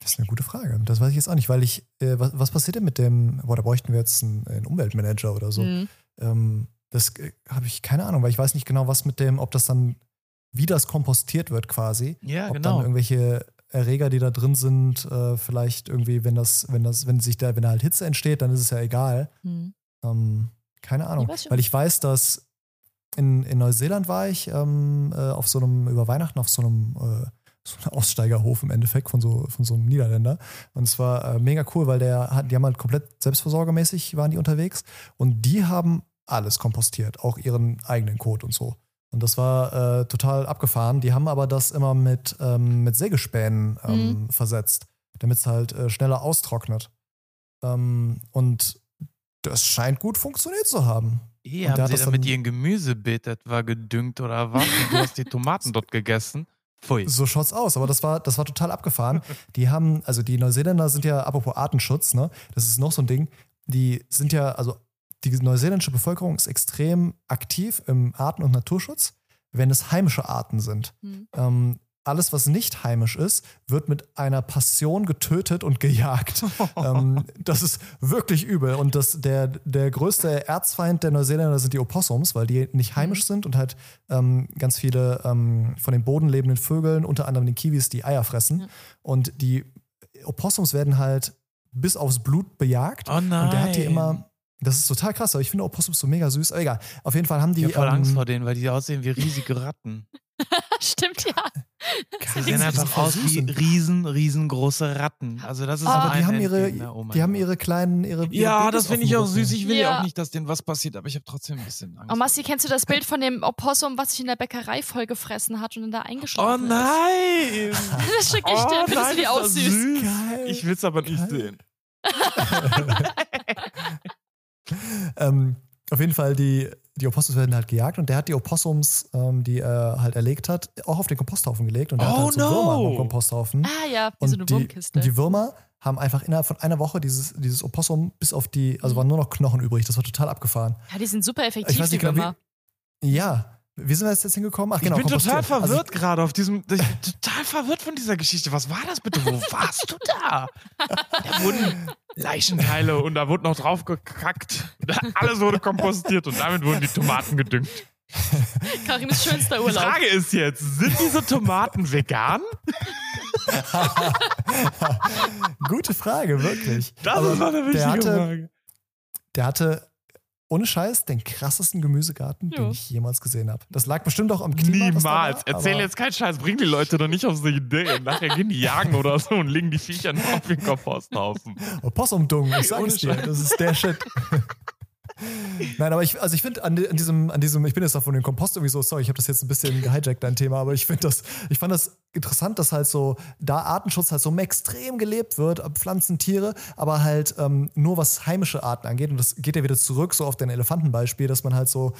Das ist eine gute Frage. Das weiß ich jetzt auch nicht, weil ich, äh, was, was passiert denn mit dem, boah, da bräuchten wir jetzt einen, einen Umweltmanager oder so. Mhm. Ähm, das äh, habe ich keine Ahnung, weil ich weiß nicht genau, was mit dem, ob das dann, wie das kompostiert wird quasi. Ja, ob dann genau. irgendwelche Erreger, die da drin sind, äh, vielleicht irgendwie, wenn das, wenn das, wenn sich da, wenn da halt Hitze entsteht, dann ist es ja egal. Mhm. Ähm, keine Ahnung. Ich. Weil ich weiß, dass in, in Neuseeland war ich ähm, äh, auf so einem, über Weihnachten auf so einem äh, so einem Aussteigerhof im Endeffekt von so, von so einem Niederländer. Und es war äh, mega cool, weil der hat, die haben halt komplett selbstversorgermäßig waren die unterwegs und die haben alles kompostiert, auch ihren eigenen Kot und so. Und das war äh, total abgefahren. Die haben aber das immer mit, ähm, mit Sägespänen ähm, versetzt, damit es halt äh, schneller austrocknet. Ähm, und das scheint gut funktioniert zu haben. Der haben hat sie das damit ihren Gemüsebeet etwa gedüngt oder was? Und du hast die Tomaten dort gegessen? Pfui. So schaut's aus, aber das war, das war total abgefahren. Die haben, also die Neuseeländer sind ja, apropos Artenschutz, ne, das ist noch so ein Ding, die sind ja, also die neuseeländische Bevölkerung ist extrem aktiv im Arten- und Naturschutz, wenn es heimische Arten sind. Hm. Ähm, alles, was nicht heimisch ist, wird mit einer Passion getötet und gejagt. ähm, das ist wirklich übel. Und das, der, der größte Erzfeind der Neuseeländer sind die Opossums, weil die nicht heimisch sind und halt ähm, ganz viele ähm, von den Boden lebenden Vögeln, unter anderem den Kiwis, die Eier fressen. Ja. Und die Opossums werden halt bis aufs Blut bejagt. Oh nein. Und der hat die immer. Das ist total krass, aber ich finde Opossums so mega süß. Aber egal. Auf jeden Fall haben die. Ich habe voll Angst ähm, vor denen, weil die aussehen wie riesige Ratten. Stimmt, ja. Die sehen sind einfach aus süß wie riesen, riesengroße Ratten. Also das ist aber mein die haben ihre, Endgegner. Oh mein die haben ihre kleinen, ihre. ihre Ja, das finde ich auch süß. Ich will ja Ja. auch nicht, dass denen was passiert, aber ich habe trotzdem ein bisschen Angst. Oh, Massi, kennst du das Bild von dem Opossum, was sich in der Bäckerei vollgefressen hat und dann da oh eingeschlafen nein! ist? Das schicke ich oh dir. Findest nein, du die ist auch das süß? Geil. Ich will es aber nicht Geil. sehen. Ähm, auf jeden Fall, die, die Opossums werden halt gejagt und der hat die Opossums, ähm, die er halt erlegt hat, auch auf den Komposthaufen gelegt und der Oh hat halt so no. Würmer am Komposthaufen. Ah ja, wie so eine und die, Wurmkiste. und die Würmer haben einfach innerhalb von einer Woche dieses, dieses Opossum bis auf die, also waren nur noch Knochen übrig. Das war total abgefahren. ja, die sind super Ich effektiv, weiß die nicht genau, Würmer. wie, ja. Wie sind wir jetzt hingekommen? Ach genau, ich bin total. Also verwirrt gerade auf diesem. Ich bin total verwirrt von dieser Geschichte. Was war das bitte? Wo warst du da? Da wurden Leichenteile und da wurde noch drauf gekackt. Alles wurde kompostiert und damit wurden die Tomaten gedüngt. Karims schönster Die Urlaub. Frage ist jetzt: Sind diese Tomaten vegan? Gute Frage, wirklich. Das Aber ist noch eine wichtige der hatte, Frage. der hatte ohne Scheiß den krassesten Gemüsegarten, Ja. den ich jemals gesehen habe. Das lag bestimmt auch am Klima. da war, Niemals. Erzähl jetzt keinen Scheiß. Bring die Leute doch nicht auf so Ideen. Nachher gehen die jagen oder so und legen die Viecher auf den Komposthaufen. Opossum-Dung, ich sag Ohne es dir, das ist der Shit. Nein, aber ich, also ich finde an, an diesem, an diesem, ich bin jetzt auch von dem Kompost irgendwie so, sorry, ich habe das jetzt ein bisschen gehijackt, dein Thema, aber ich finde das, ich fand das interessant, dass halt so, da Artenschutz halt so extrem gelebt wird, ab Pflanzen, Tiere, aber halt ähm, nur was heimische Arten angeht. Und das geht ja wieder zurück so auf dein Elefantenbeispiel, dass man halt so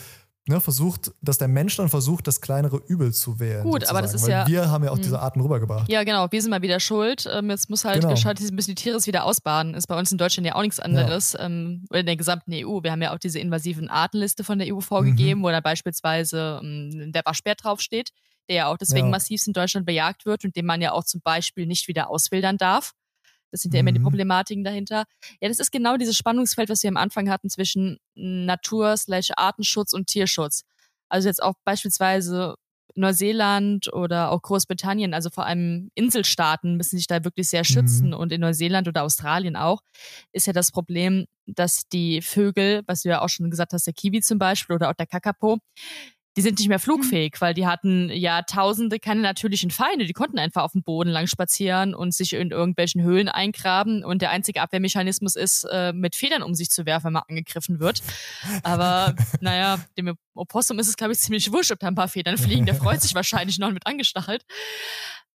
ne, versucht, dass der Mensch dann versucht, das kleinere Übel zu wählen. Gut, aber das sozusagen. ist Weil ja- Wir haben ja auch Mhm. diese Arten rübergebracht. Ja, genau. Wir sind mal wieder schuld. Ähm, jetzt muss halt Genau. geschaut, dass müssen die Tiere es wieder ausbaden. Ist bei uns in Deutschland ja auch nichts anderes. Ähm, oder in der gesamten EU. Wir haben ja auch diese invasiven Artenliste von der EU Mhm. vorgegeben, wo da beispielsweise ähm, der Waschbär draufsteht, der ja auch deswegen Ja. massiv in Deutschland bejagt wird und den man ja auch zum Beispiel nicht wieder auswildern darf. Das sind ja immer die Mhm. Problematiken dahinter. Ja, das ist genau dieses Spannungsfeld, was wir am Anfang hatten zwischen Natur, slash Artenschutz und Tierschutz. Also jetzt auch beispielsweise Neuseeland oder auch Großbritannien, also vor allem Inselstaaten müssen sich da wirklich sehr schützen Mhm. und in Neuseeland oder Australien auch, ist ja das Problem, dass die Vögel, was du ja auch schon gesagt hast, der Kiwi zum Beispiel oder auch der Kakapo, die sind nicht mehr flugfähig, weil die hatten ja tausende keine natürlichen Feinde. Die konnten einfach auf dem Boden lang spazieren und sich in irgendwelchen Höhlen eingraben. Und der einzige Abwehrmechanismus ist, äh, mit Federn um sich zu werfen, wenn man angegriffen wird. Aber naja, dem Opossum ist es, glaube ich, ziemlich wurscht, ob da ein paar Federn fliegen. Der freut sich wahrscheinlich noch mit angestachelt.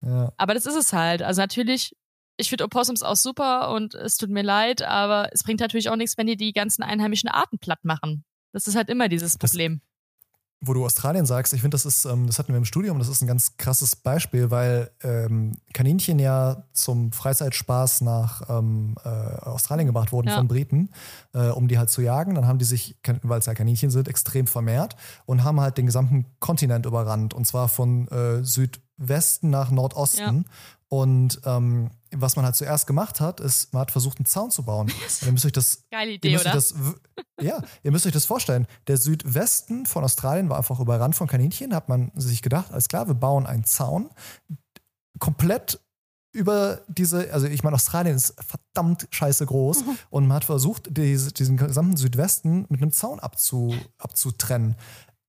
Ja. Aber das ist es halt. Also natürlich, ich finde Opossums auch super und es tut mir leid, aber es bringt natürlich auch nichts, wenn die die ganzen einheimischen Arten platt machen. Das ist halt immer dieses Problem. Wo du Australien sagst, ich finde, das ist, ähm, das hatten wir im Studium, das ist ein ganz krasses Beispiel, weil ähm, Kaninchen ja zum Freizeitspaß nach ähm, äh, Australien gebracht wurden Ja. von Briten, äh, um die halt zu jagen. Dann haben die sich, weil es ja Kaninchen sind, extrem vermehrt und haben halt den gesamten Kontinent überrannt und zwar von äh, Südwesten nach Nordosten. Und ähm, was man halt zuerst gemacht hat, ist, man hat versucht, einen Zaun zu bauen. Und ihr müsst euch das Geile Ihr Idee, müsst, euch oder? das, w- ja, ihr müsst euch das vorstellen. Der Südwesten von Australien war einfach überrannt von Kaninchen. Hat man sich gedacht, alles klar, wir bauen einen Zaun komplett über diese, also ich meine, Australien ist verdammt scheiße groß und man hat versucht, diese, diesen gesamten Südwesten mit einem Zaun abzu, abzutrennen.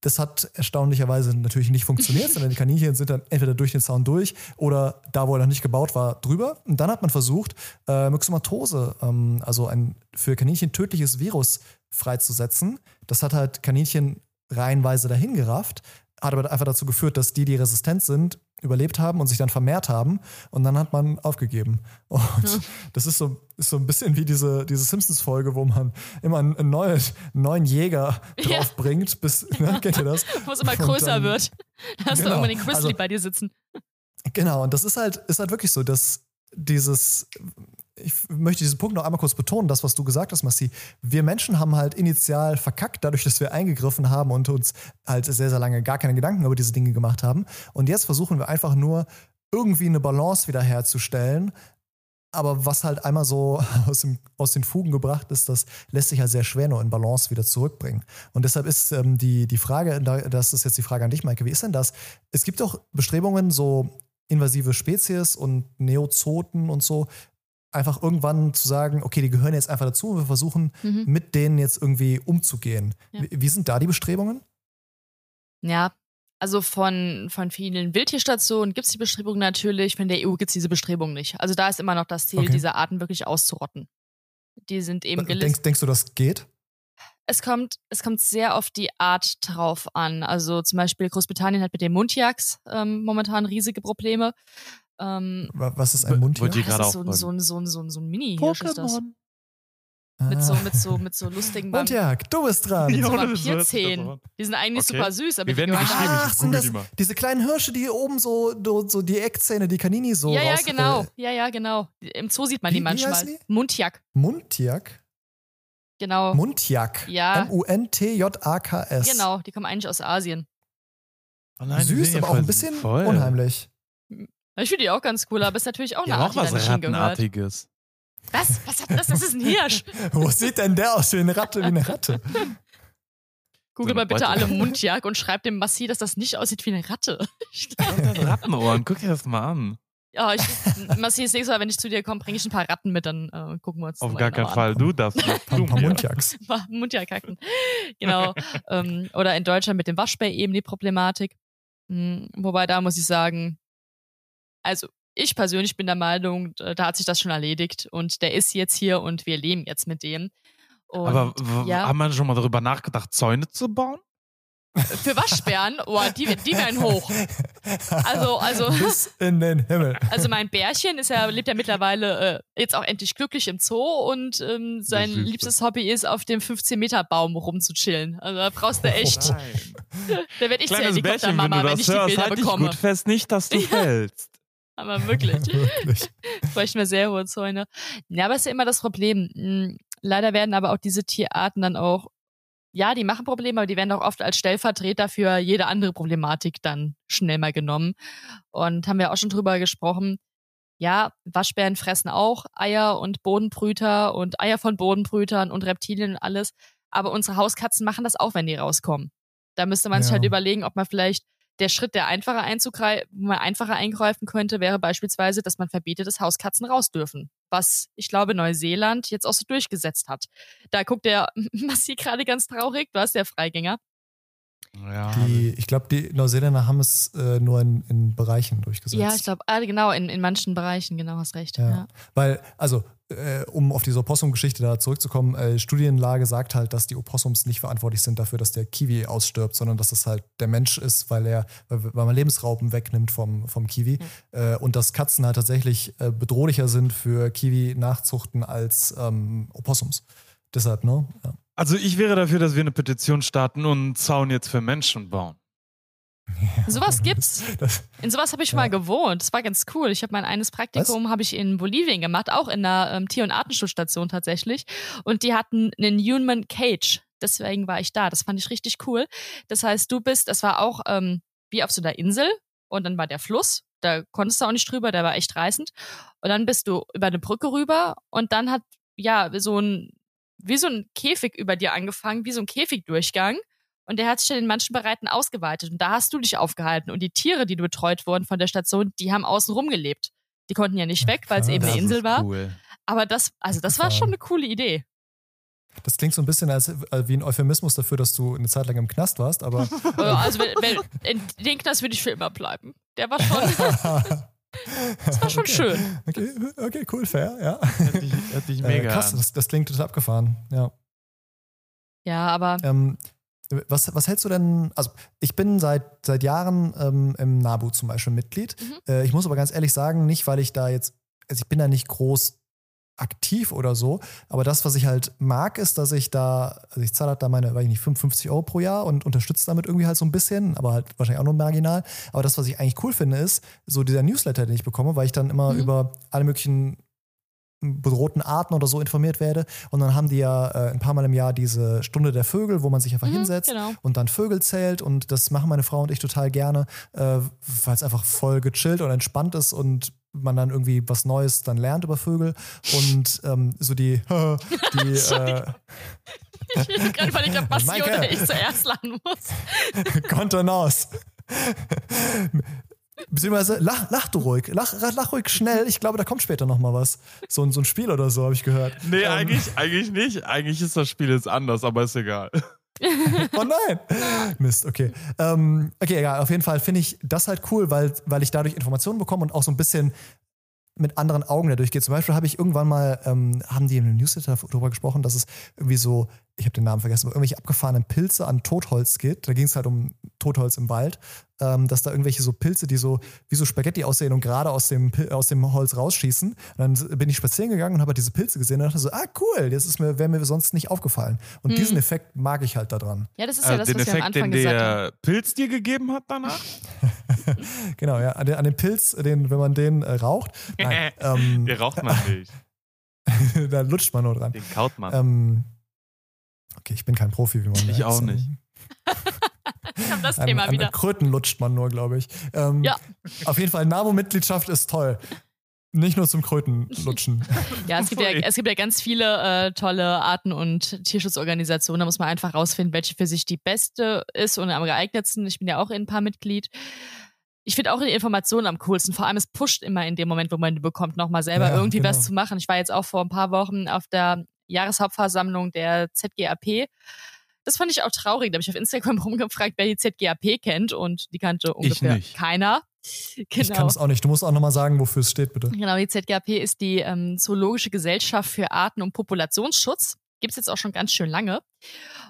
Das hat erstaunlicherweise natürlich nicht funktioniert, sondern die Kaninchen sind dann entweder durch den Zaun durch oder da, wo er noch nicht gebaut war, drüber. Und dann hat man versucht, äh, Myxomatose, ähm, also ein für Kaninchen tödliches Virus freizusetzen. Das hat halt Kaninchen reihenweise dahin gerafft, hat aber einfach dazu geführt, dass die, die resistent sind, überlebt haben und sich dann vermehrt haben. Und dann hat man aufgegeben. Und das ist so, ist so ein bisschen wie diese, diese Simpsons-Folge, wo man immer einen, neuen, neuen Jäger Ja. draufbringt, bis, ne, kennt ihr das? Wo es immer größer dann- wird. Da hast du Genau. irgendwann den Grizzly Also- bei dir sitzen. Genau, und das ist halt, ist halt wirklich so, dass dieses, ich möchte diesen Punkt noch einmal kurz betonen, das, was du gesagt hast, Massi. Wir Menschen haben halt initial verkackt, dadurch, dass wir eingegriffen haben und uns halt sehr, sehr lange gar keine Gedanken über diese Dinge gemacht haben. Und jetzt versuchen wir einfach nur irgendwie eine Balance wiederherzustellen. Aber was halt einmal so aus, dem, aus den Fugen gebracht ist, das lässt sich halt sehr schwer nur in Balance wieder zurückbringen. Und deshalb ist ähm, die, die Frage, das ist jetzt die Frage an dich, Maike, wie ist denn das? Es gibt doch Bestrebungen, so invasive Spezies und Neozoten und so einfach irgendwann zu sagen, okay, die gehören jetzt einfach dazu und wir versuchen mhm. mit denen jetzt irgendwie umzugehen. Ja. Wie, wie sind da die Bestrebungen? Ja, also von, von vielen Wildtierstationen gibt es die Bestrebung natürlich, von der EU gibt es diese Bestrebung nicht. Also da ist immer noch das Ziel, okay. diese Arten wirklich auszurotten. Die sind eben gelistet. Denkst, denkst du, das geht? Es kommt, es kommt sehr auf die Art drauf an. Also zum Beispiel Großbritannien hat mit den Mundjaks ähm, momentan riesige Probleme. Ähm, Was ist ein Mundjak? Das ist so, ein, so, ein, so, ein, so, ein, so ein Mini-Hirsch ist das. Mit so, mit so, mit so lustigen Mundjak, du bist dran. Mit so Vampirzähnen. Die sind eigentlich okay. super süß, aber die werden geschrieben. Ach, sind das diese kleinen Hirsche, die oben so, so die Eckzähne, die Kanini so Ja, ja, genau. Ja, ja, genau. Im Zoo sieht man wie, die manchmal. Mundjak. Mundjak? Genau. Mundjak. Ja. M-U-N-T-J-A-K-S. Genau, die kommen eigentlich aus Asien. Oh nein, Süß, aber auch ein bisschen voll. unheimlich. Ich finde die auch ganz cool, aber es ist natürlich auch eine ja, Art, auch was Rattenartiges. Was? Was hat das? Das ist ein Hirsch. Wo sieht denn der aus wie eine Ratte, wie eine Ratte? Google mal bitte alle Mundjag und schreib dem Massi, dass das nicht aussieht wie eine Ratte. Rattenohren, guck dir das mal an. Ja, ich, Massi, das nächste Mal, wenn ich zu dir komme, bringe ich ein paar Ratten mit, dann äh, gucken wir uns Auf gar keinen Fall, du darfst paar Mundjacks. Mundjaghacken. Genau. ähm, oder in Deutschland mit dem Waschbär eben die Problematik. Hm, wobei da muss ich sagen, also ich persönlich bin der Meinung, da hat sich das schon erledigt und der ist jetzt hier und wir leben jetzt mit dem. Und, Aber ja. haben wir schon mal darüber nachgedacht, Zäune zu bauen? Für Waschbären, oh, die, die werden hoch. Also, also. Bis in den Himmel. Also mein Bärchen ist ja, lebt ja mittlerweile äh, jetzt auch endlich glücklich im Zoo und ähm, sein liebstes Hobby ist, auf dem 15-Meter-Baum rumzuchillen. Also da brauchst du echt. Oh da werde ich Kleines zur Helikoptermama, wenn, wenn ich die Bilder halt bekomme. Dich gut fest, nicht, dass du ja. fällst. Aber wirklich. wirklich. Bräuchten wir sehr hohe Zäune. Ja, aber es ist ja immer das Problem. Hm, leider werden aber auch diese Tierarten dann auch, ja, die machen Probleme, aber die werden auch oft als Stellvertreter für jede andere Problematik dann schnell mal genommen. Und haben wir auch schon drüber gesprochen. Ja, Waschbären fressen auch Eier und Bodenbrüter und Eier von Bodenbrütern und Reptilien und alles. Aber unsere Hauskatzen machen das auch, wenn die rauskommen. Da müsste man ja. sich halt überlegen, ob man vielleicht der Schritt, der einfacher einzugreifen, wo man einfacher eingreifen könnte, wäre beispielsweise, dass man verbietet, dass Hauskatzen raus dürfen. Was ich glaube Neuseeland jetzt auch so durchgesetzt hat. Da guckt der Massi gerade ganz traurig, du hast der Freigänger. Ja. Die, ich glaube, die Neuseeländer haben es äh, nur in, in, Bereichen durchgesetzt. Ja, ich glaube, ah, genau, in, in manchen Bereichen, genau, hast recht. Ja. ja. Weil, also, äh, um auf diese Opossum-Geschichte da zurückzukommen, äh, Studienlage sagt halt, dass die Opossums nicht verantwortlich sind dafür, dass der Kiwi ausstirbt, sondern dass das halt der Mensch ist, weil er, weil man Lebensrauben wegnimmt vom, vom Kiwi. Mhm. und dass Katzen halt tatsächlich äh, bedrohlicher sind für Kiwi-Nachzuchten als ähm, Opossums. Deshalb, ne? Ja. Also ich wäre dafür, dass wir eine Petition starten und einen Zaun jetzt für Menschen bauen. Ja, sowas gibt's. Das, in sowas habe ich ja. mal gewohnt. Das war ganz cool. Ich habe mein eines Praktikum habe ich in Bolivien gemacht, auch in einer ähm, Tier- und Artenschutzstation tatsächlich. Und die hatten einen Human Cage. Deswegen war ich da. Das fand ich richtig cool. Das heißt, du bist, das war auch ähm, wie auf so einer Insel und dann war der Fluss. Da konntest du auch nicht drüber, der war echt reißend. Und dann bist du über eine Brücke rüber und dann hat ja so ein wie so ein Käfig über dir angefangen, wie so ein Käfigdurchgang. Und der hat sich dann in manchen Bereichen ausgeweitet. Und da hast du dich aufgehalten. Und die Tiere, die betreut wurden von der Station, die haben außen rum gelebt. Die konnten ja nicht weg, weil es eben eine Insel war. Cool. Aber das, also das war schon eine coole Idee. Das klingt so ein bisschen als, äh, wie ein Euphemismus dafür, dass du eine Zeit lang im Knast warst, aber. also wenn, wenn, in den Knast würde ich für immer bleiben. Der war schon. Das war schon okay. schön. Okay, okay, cool, fair, ja. Hätte ich, hätte ich mega. Äh, krass, das, das, klingt total abgefahren, ja. Ja, aber. Ähm, was, was hältst du denn? Also, ich bin seit, seit Jahren ähm, im NABU zum Beispiel Mitglied. Mhm. Äh, ich muss aber ganz ehrlich sagen, nicht, weil ich da jetzt, also ich bin da nicht groß aktiv oder so. Aber das, was ich halt mag, ist, dass ich da, also ich zahle halt da meine, weiß ich nicht, 55 Euro pro Jahr und unterstütze damit irgendwie halt so ein bisschen, aber halt wahrscheinlich auch nur marginal. Aber das, was ich eigentlich cool finde, ist so dieser Newsletter, den ich bekomme, weil ich dann immer mhm. über alle möglichen bedrohten Arten oder so informiert werde. Und dann haben die ja äh, ein paar Mal im Jahr diese Stunde der Vögel, wo man sich einfach Mhm, hinsetzt genau. und dann Vögel zählt. Und das machen meine Frau und ich total gerne, äh, weil es einfach voll gechillt und entspannt ist und man dann irgendwie was Neues dann lernt über Vögel. Und ähm, so die, die äh, Ich bin gerade ob Basti Maike. oder ich zuerst lachen muss. Kontenance. Beziehungsweise lach, lach du ruhig, lach, lach ruhig schnell. Ich glaube, da kommt später noch mal was. So, ein- so ein Spiel oder so, habe ich gehört. Nee, Ähm, eigentlich, eigentlich nicht. Eigentlich ist das Spiel jetzt anders, aber ist egal. Oh nein! Mist, okay. Ähm, okay, egal. Auf jeden Fall finde ich das halt cool, weil, weil ich dadurch Informationen bekomme und auch so ein bisschen mit anderen Augen da durchgehe. Zum Beispiel habe ich irgendwann mal, ähm, haben die in einem Newsletter darüber gesprochen, dass es irgendwie so, ich habe den Namen vergessen, aber irgendwelche abgefahrenen Pilze an Totholz geht. Da ging es halt um Totholz im Wald, ähm, dass da irgendwelche so Pilze, die so wie so Spaghetti aussehen und gerade aus dem, Pil- aus dem Holz rausschießen. Und dann bin ich spazieren gegangen und habe halt diese Pilze gesehen und dachte so, ah cool, das ist mir, wäre mir sonst nicht aufgefallen. Und diesen Effekt mag ich halt da dran. Ja, das ist ja Äh, das, den was wir am Effekt, Anfang den gesagt haben. der Pilz dir gegeben hat danach? Genau, ja, an den, an den Pilz, den, wenn man den äh, raucht, nein, ähm, Den raucht man nicht. da lutscht man nur dran. Den kaut man. Ähm, okay, ich bin kein Profi, wie man Ich auch nicht. Ich hab das An, Thema an wieder. Kröten lutscht man nur, glaube ich. Ähm, Ja. Auf jeden Fall, NABU-Mitgliedschaft ist toll. Nicht nur zum Kröten lutschen. Ja, es gibt ja, es gibt ja ganz viele äh, tolle Arten- und Tierschutzorganisationen. Da muss man einfach rausfinden, welche für sich die beste ist und am geeignetsten. Ich bin ja auch in ein paar Mitglied. Ich finde auch die Informationen am coolsten. Vor allem, es pusht immer in dem Moment, wo man die bekommt, nochmal selber Ja, irgendwie was genau. zu machen. Ich war jetzt auch vor ein paar Wochen auf der Jahreshauptversammlung der ZGAP. Das fand ich auch traurig. Da habe ich auf Instagram rumgefragt, wer die ZGAP kennt und die kannte ungefähr nicht. keiner. Genau. Ich kann es auch nicht. Du musst auch nochmal sagen, wofür es steht, bitte. Genau, die ZGAP ist die ähm, Zoologische Gesellschaft für Arten- und Populationsschutz. Gibt's jetzt auch schon ganz schön lange.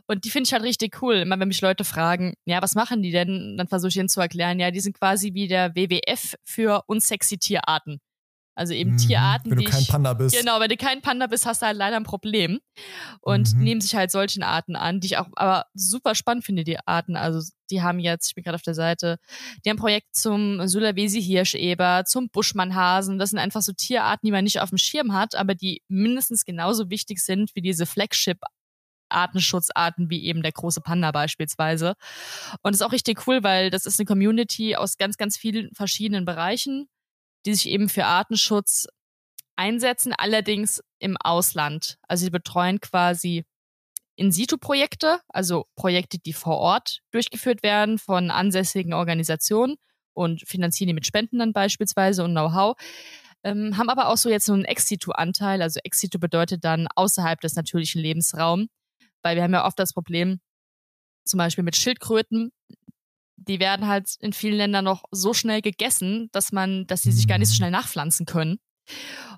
Und die finde ich halt richtig cool. Immer wenn mich Leute fragen, ja, was machen die denn? Dann versuche ich ihnen zu erklären, ja, die sind quasi wie der WWF für unsexy Tierarten. Also eben Mhm, Tierarten, Wenn du kein ich, Panda bist. Genau, wenn du kein Panda bist, hast du halt leider ein Problem. Und Mhm. nehmen sich halt solchen Arten an, die ich auch aber super spannend finde, die Arten. Also die haben jetzt, ich bin gerade auf der Seite, die haben ein Projekt zum Sulawesi-Hirscheber, zum Buschmannhasen. Das sind einfach so Tierarten, die man nicht auf dem Schirm hat, aber die mindestens genauso wichtig sind wie diese Flagship Artenschutzarten wie eben der große Panda beispielsweise. Und das ist auch richtig cool, weil das ist eine Community aus ganz, ganz vielen verschiedenen Bereichen, die sich eben für Artenschutz einsetzen, allerdings im Ausland. Also sie betreuen quasi In-situ-Projekte, also Projekte, die vor Ort durchgeführt werden von ansässigen Organisationen und finanzieren die mit Spenden dann beispielsweise und Know-how. Ähm, haben aber auch so jetzt so einen Ex-situ-Anteil. Also Ex-situ bedeutet dann außerhalb des natürlichen Lebensraums, weil wir haben ja oft das Problem, zum Beispiel mit Schildkröten, die werden halt in vielen Ländern noch so schnell gegessen, dass man, dass sie sich gar nicht so schnell nachpflanzen können.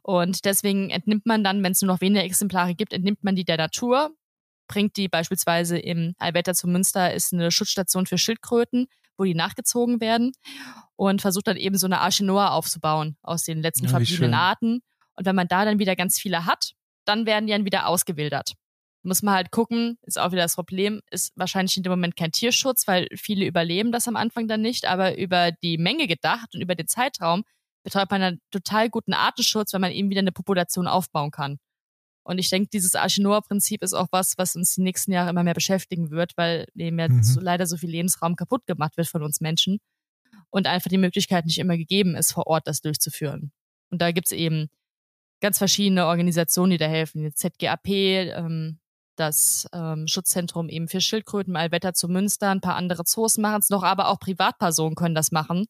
Und deswegen entnimmt man dann, wenn es nur noch wenige Exemplare gibt, entnimmt man die der Natur, bringt die beispielsweise im Alberta zu Münster ist eine Schutzstation für Schildkröten, wo die nachgezogen werden und versucht dann eben so eine Arche Noah aufzubauen aus den letzten Ja, verbliebenen. Arten. Und wenn man da dann wieder ganz viele hat, dann werden die dann wieder ausgewildert. Muss man halt gucken, ist auch wieder das Problem, ist wahrscheinlich in dem Moment kein Tierschutz, weil viele überleben das am Anfang dann nicht, aber über die Menge gedacht und über den Zeitraum betreibt man einen total guten Artenschutz, wenn man eben wieder eine Population aufbauen kann. Und ich denke, dieses Arche-Noah-Prinzip ist auch was, was uns die nächsten Jahre immer mehr beschäftigen wird, weil eben ja Mhm. so, leider so viel Lebensraum kaputt gemacht wird von uns Menschen und einfach die Möglichkeit nicht immer gegeben ist, vor Ort das durchzuführen. Und da gibt's eben ganz verschiedene Organisationen, die da helfen. Die ZGAP, ähm, das ähm, Schutzzentrum eben für Schildkröten, Allwetter zu Münster, ein paar andere Zoos machen es noch, aber auch Privatpersonen können das machen.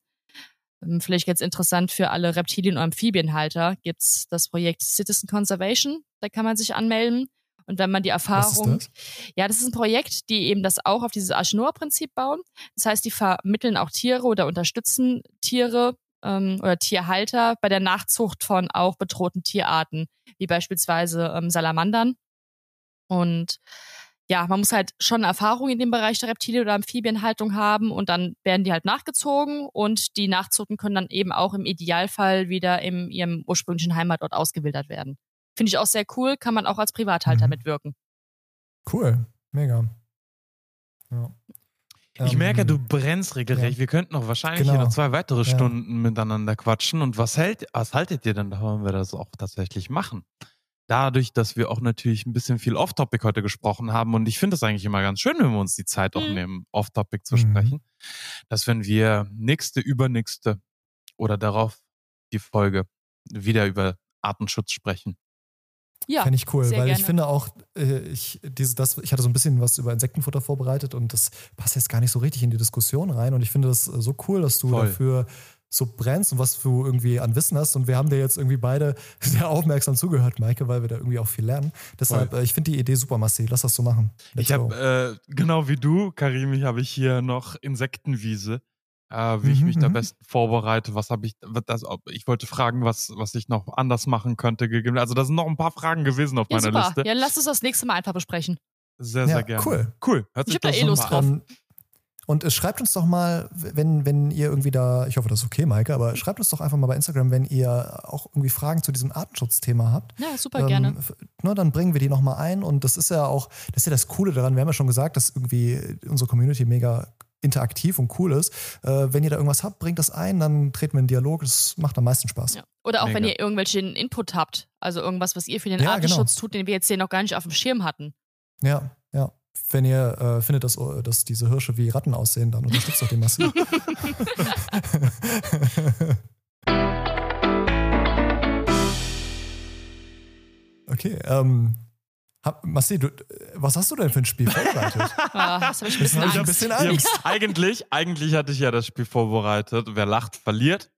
Ähm, Vielleicht ganz interessant für alle Reptilien- und Amphibienhalter gibt's das Projekt Citizen Conservation. Da kann man sich anmelden. Und wenn man die Erfahrung, das? ja, das ist ein Projekt, die eben das auch auf dieses Arche-Noah-Prinzip bauen. Das heißt, die vermitteln auch Tiere oder unterstützen Tiere ähm, oder Tierhalter bei der Nachzucht von auch bedrohten Tierarten, wie beispielsweise ähm, Salamandern. Und ja, man muss halt schon Erfahrung in dem Bereich der Reptilien- oder Amphibienhaltung haben und dann werden die halt nachgezogen und die Nachzuchten können dann eben auch im Idealfall wieder in ihrem ursprünglichen Heimatort ausgewildert werden. Finde ich auch sehr cool, kann man auch als Privathalter Mhm. mitwirken. Cool. Mega. Ja. Ich Ähm, merke, du brennst regelrecht. ja. Wir könnten noch wahrscheinlich Genau. hier noch zwei weitere Ja. Stunden miteinander quatschen. Und was hält, was haltet ihr denn davon, wenn wir das auch tatsächlich machen? Dadurch, dass wir auch natürlich ein bisschen viel Off-Topic heute gesprochen haben. Und ich finde es eigentlich immer ganz schön, wenn wir uns die Zeit auch Mhm. nehmen, Off-Topic zu Mhm. sprechen. Dass wenn wir nächste, übernächste oder darauf die Folge wieder über Artenschutz sprechen. Ja, Fände ich cool, sehr weil ich gerne. finde auch, äh, ich, diese, das, ich hatte so ein bisschen was über Insektenfutter vorbereitet und das passt jetzt gar nicht so richtig in die Diskussion rein. Und ich finde das so cool, dass du Voll. dafür so brennst und was du irgendwie an Wissen hast. Und wir haben dir jetzt irgendwie beide sehr aufmerksam zugehört, Maike, weil wir da irgendwie auch viel lernen. Deshalb, äh, ich finde die Idee super, Massi. Lass das so machen. Let's ich habe, äh, genau wie du, Karim, ich habe ich hier noch Insektenwiese, äh, wie ich Mhm, mich da mhm. besten vorbereite. Was habe ich, das, ob- ich wollte fragen, was, was ich noch anders machen könnte. gegeben- Also da sind noch ein paar Fragen gewesen auf Ja, meiner super. Liste. Ja, lass uns das nächste Mal einfach besprechen. Sehr, Ja, sehr gerne. cool. Cool. Hört Ich sich hab da eh Lust drauf. an. Und schreibt uns doch mal, wenn, wenn ihr irgendwie da, ich hoffe, das ist okay, Maike, aber schreibt uns doch einfach mal bei Instagram, wenn ihr auch irgendwie Fragen zu diesem Artenschutzthema habt. Ja, super Ähm, gerne. Ne, dann bringen wir die nochmal ein und das ist ja auch, das ist ja das Coole daran, wir haben ja schon gesagt, dass irgendwie unsere Community mega interaktiv und cool ist. Äh, wenn ihr da irgendwas habt, bringt das ein, dann treten wir in Dialog, das macht am meisten Spaß. Ja. Oder auch wenn Mega. ihr irgendwelchen Input habt, also irgendwas, was ihr für den Ja, Artenschutz tut, den wir jetzt hier noch gar nicht auf dem Schirm hatten. Ja, ja. Wenn ihr äh, findet, dass, dass diese Hirsche wie Ratten aussehen, dann unterstützt doch den Massi. okay, ähm, hab, Massi, du, was hast du denn für ein Spiel vorbereitet? Ah, das habe ich ein bisschen Ja, Angst. eigentlich, eigentlich hatte ich ja das Spiel vorbereitet. Wer lacht, verliert.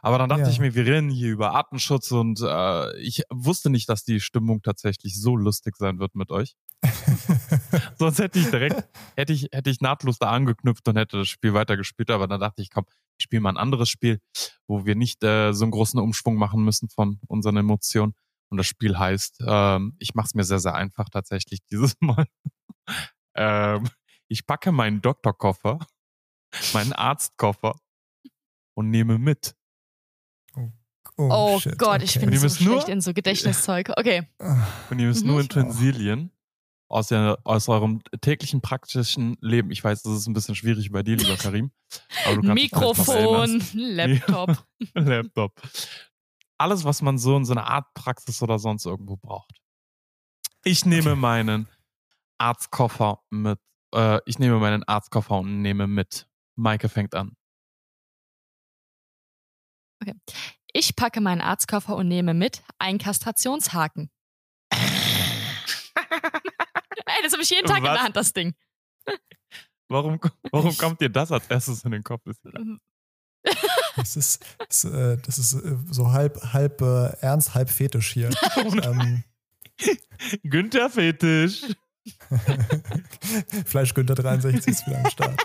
Aber dann dachte Ja. ich mir, wir reden hier über Artenschutz und äh, ich wusste nicht, dass die Stimmung tatsächlich so lustig sein wird mit euch. Sonst hätte ich direkt, hätte ich, hätte ich nahtlos da angeknüpft und hätte das Spiel weitergespielt. Aber dann dachte ich, komm, ich spiele mal ein anderes Spiel, wo wir nicht äh, so einen großen Umschwung machen müssen von unseren Emotionen. Und das Spiel heißt, ähm, ich mache es mir sehr, sehr einfach tatsächlich dieses Mal. ähm, ich packe meinen Doktorkoffer, meinen Arztkoffer und nehme mit. Oh shit, Gott, ich okay. bin Und ihr so müsst nur- schlecht in so Gedächtniszeug. Okay. Und ihr müsst nur Ich auch. Utensilien aus, der, aus eurem täglichen praktischen Leben. Ich weiß, das ist ein bisschen schwierig bei dir, lieber Karim. Mikrofon, Laptop. Laptop. Alles, was man so in so einer Art Praxis oder sonst irgendwo braucht. Ich nehme meinen Arztkoffer mit. Äh, ich nehme meinen Arztkoffer und nehme mit. Maike fängt an. Ich packe meinen Arztkoffer und nehme mit einen Kastrationshaken. Ey, das habe ich jeden Tag in Was? der Hand, das Ding. Warum, warum kommt dir das als erstes in den Kopf? Das ist, das, äh, das ist äh, so halb, halb äh, ernst, halb fetisch hier. ähm, Günther Fetisch. Fleisch Günther 63 ist wieder am Start.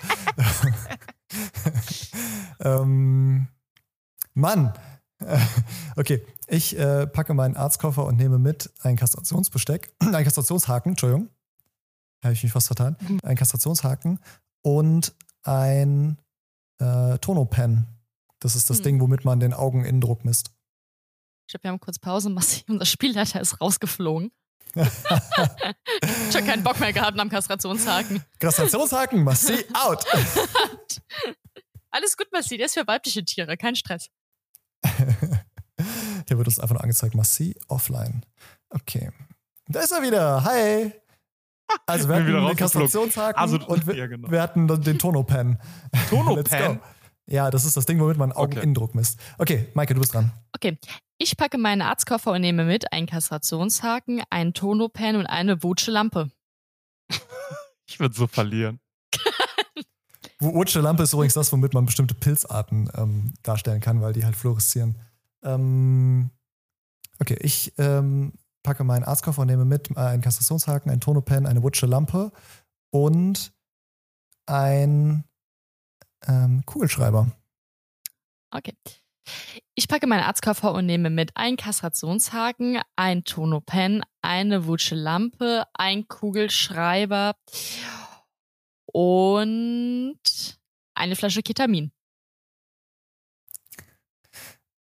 ähm, Mann! Okay, ich äh, packe meinen Arztkoffer und nehme mit ein Kastrationsbesteck, ein Kastrationshaken, Entschuldigung. Habe ich mich fast vertan. Ein Kastrationshaken und ein äh, Tonopen. Das ist das Hm. Ding, womit man den Augeninnendruck misst. Ich glaube, wir haben kurz Pause. Massi, unser Spielleiter ist rausgeflogen. ich habe keinen Bock mehr gehabt am Kastrationshaken. Kastrationshaken, Massi, out! Alles gut, Massi, der ist für weibliche Tiere, kein Stress. Hier wird uns einfach nur angezeigt, Massi offline. Okay. Da ist er wieder. Hi. Also wir hatten wieder den. Kastrationshaken Also, und wir, ja, genau. wir hatten dann den Tonopen? go. Ja, das ist das Ding, womit man Augeninnendruck misst. Okay, Maike, du bist dran. Okay, ich packe meinen Arztkoffer und nehme mit einen Kastrationshaken, einen Tonopen und eine Wutsche Lampe. Ich würde so verlieren. Wutsche Lampe ist übrigens das, womit man bestimmte Pilzarten ähm, darstellen kann, weil die halt fluoreszieren. Ähm, okay, ich ähm, packe meinen Arztkoffer und nehme mit äh, einen Kastrationshaken, einen Tonopen, eine Wutsche Lampe und ein ähm, Kugelschreiber. Okay. Ich packe meinen Arztkoffer und nehme mit einen Kastrationshaken, ein Tonopen, eine Wutsche Lampe, ein Kugelschreiber und eine Flasche Ketamin.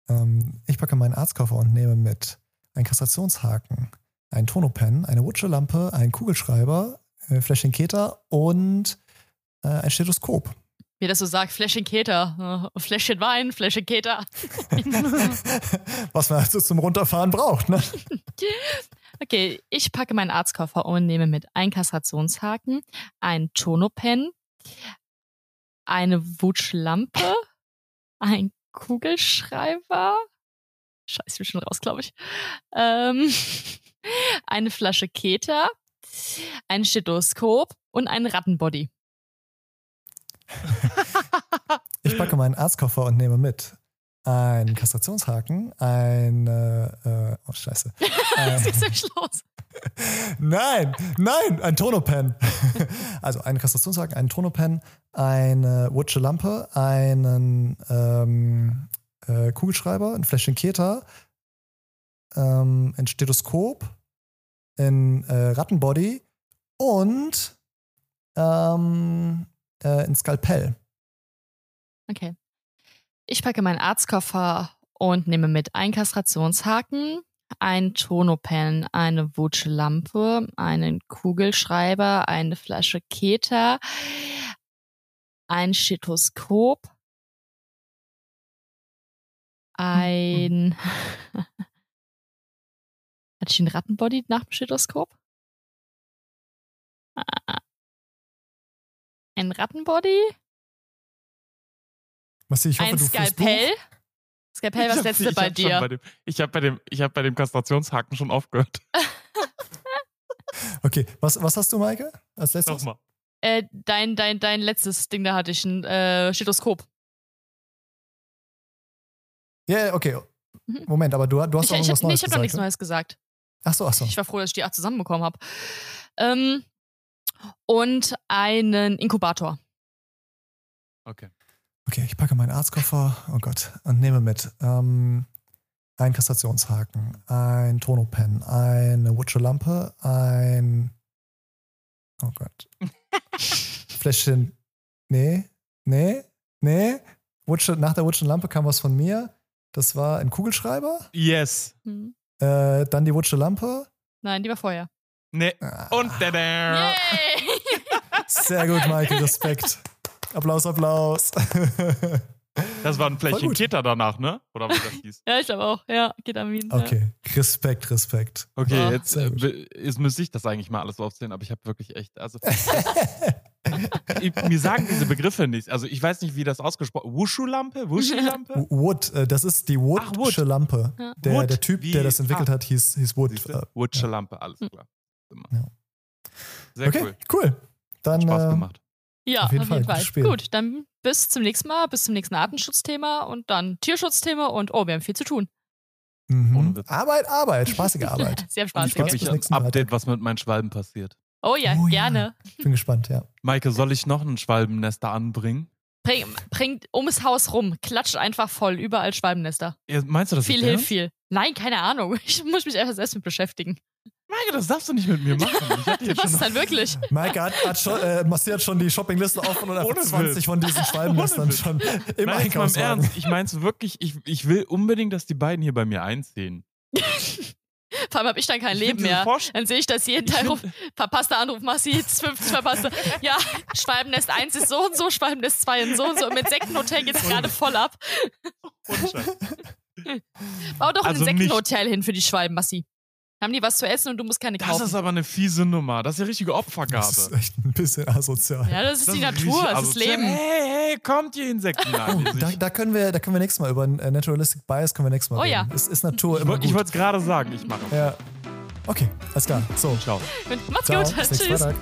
Ähm, ich packe meinen Arztkoffer und nehme mit einen Kastrationshaken, einen Tonopen, eine Wutsche Lampe, einen Kugelschreiber, ein Fläschchen Keter und äh, ein Stethoskop. Wie das so sagt, Fläschchen Keter. Äh, Fläschchen Wein, Fläschchen Keter. Was man also zum Runterfahren braucht, ne? Okay, ich packe meinen Arztkoffer und nehme mit einen Kastrationshaken, ein Tonopen, eine Wutschlampe, ein Kugelschreiber. Scheiße, ich bin schon raus, glaube ich. Ähm, eine Flasche Keter, ein Stethoskop und einen Rattenbody. Ich packe meinen Arztkoffer und nehme mit einen Kastrationshaken, ein äh, oh scheiße. Was ist nämlich los? nein, nein, ein Tonopen. also einen Kastrationshaken, einen Tonopen, eine Wutsche Lampe, einen ähm, äh, Kugelschreiber, ein Fläschchen Keter, ähm, ein Stethoskop, ein äh, Rattenbody und ähm, äh, ein Skalpell. Okay. Ich packe meinen Arztkoffer und nehme mit einen Kastrationshaken, ein Tonopen, eine Wutschlampe, einen Kugelschreiber, eine Flasche Keter, ein Stethoskop, ein. Hatte ich einen Rattenbody nach dem Stethoskop? Ah. Ein Rattenbody? Massi, ich hoffe, ein du Skalpell? Buch. Skalpell, was letzte ich bei dir? Bei dem, ich habe bei, dem- ich hab bei dem Kastrationshaken schon aufgehört. Okay, was, was hast du, Maike, als letztes? Nochmal. Äh, dein, dein, dein letztes Ding, da hatte ich ein äh, Stethoskop. Ja, ja, okay. Mhm. Moment, aber du, du hast Ich, doch ich, irgendwas hab- nee, Neues ich habe noch nichts gesagt. ne? Neues gesagt. Ach so, ach so. Ich war froh, dass ich die acht zusammenbekommen habe. Ähm, und einen Inkubator. Okay. Okay, ich packe meinen Arztkoffer, oh Gott, und nehme mit ähm, einen Kastrationshaken, ein Tonopen, eine Wutsche Lampe, ein Oh Gott. Fläschchen. Nee, nee, nee. Wutsche, nach der Wutschen Lampe kam was von mir. Das war ein Kugelschreiber. Yes. Hm. Äh, dann die Wutsche Lampe. Nein, die war vorher. Nee. Ah, Und der Yay! Sehr gut, Maike, Respekt. Applaus, Applaus. Das war ein Fläschchen. Keter danach, ne? Oder wie das hieß. ja, ich glaube auch. Ja, Ketamin. Ja. Okay, Respekt, Respekt. Okay, Ja. jetzt, äh, gut. will- jetzt müsste ich das eigentlich mal alles aufzählen, aber ich habe wirklich echt, also ich, mir sagen diese Begriffe nicht. Also ich weiß nicht, wie das ausgesprochen Wushu-Lampe? Wuschi-Lampe? Wood, äh, das ist die Ach, Wood. Woodsche Lampe. Ja. Der, Wood, der Typ, wie- der das entwickelt ah. hat, hieß, hieß Wood. Siehste? Äh, Wutsche-Lampe, alles Hm. klar. Ja. Sehr okay, cool. cool. Dann Spaß äh, gemacht. Ja, Auf jeden Fall, gutes Spiel. Gut, dann bis zum nächsten Mal, bis zum nächsten Artenschutzthema und dann Tierschutzthema und oh, wir haben viel zu tun. mhm. Arbeit, Arbeit, spaßige Arbeit. Sehr Und ich spaßig. gebe Bis mich zum ein Update, Freitag. was mit meinen Schwalben passiert. Oh ja, Oh ja. gerne. Bin gespannt, ja. Maike, soll ich noch einen Schwalbennester anbringen? Bring, bringt ums Haus rum, klatscht einfach voll, überall Schwalbennester. Ja, Meinst du das viel ist hilft viel. Nein, keine Ahnung. Ich muss mich einfach selbst mit beschäftigen. Maike, das darfst du nicht mit mir machen. Ich hatte jetzt Was schon ist denn wirklich? Maike hat, hat schon, äh, massiert schon die Shoppingliste offen und hat 20 Witz. von diesen Schwalbennestern schon im Nein, Einkaufswagen. Ernst. Ich mein's wirklich, ich, ich will unbedingt, dass die beiden hier bei mir einziehen. Vor allem habe ich dann kein Ich Leben mehr. Dann sehe ich das jeden Tag. Ruf, verpasster Anruf, Massi, jetzt 50 verpasste. Ja, Schwalbennest 1 ist so und so, Schwalbennest 2 und so und so. Und mit Sektenhotel geht's gerade voll ab. Bau doch Also ein Sektenhotel hin für die Schwalben, Massi. Haben die was zu essen und du musst keine Das kaufen. ist aber eine fiese Nummer. Das ist ja richtige Opfergabe. Das ist echt ein bisschen asozial. ja, das ist Das die richtig Natur, das ist. Leben. Hey, hey, kommt ihr Insekten Oh, da, da, können wir, da können wir nächstes Mal über äh, Naturalistic Bias können wir nächstes Mal Oh reden. ja. Ist, ist Natur Ich, immer ich wollte es gerade sagen, ich mache. ja. Okay, alles klar. So, Und macht's ciao, gut. bis Tschüss. Freitag.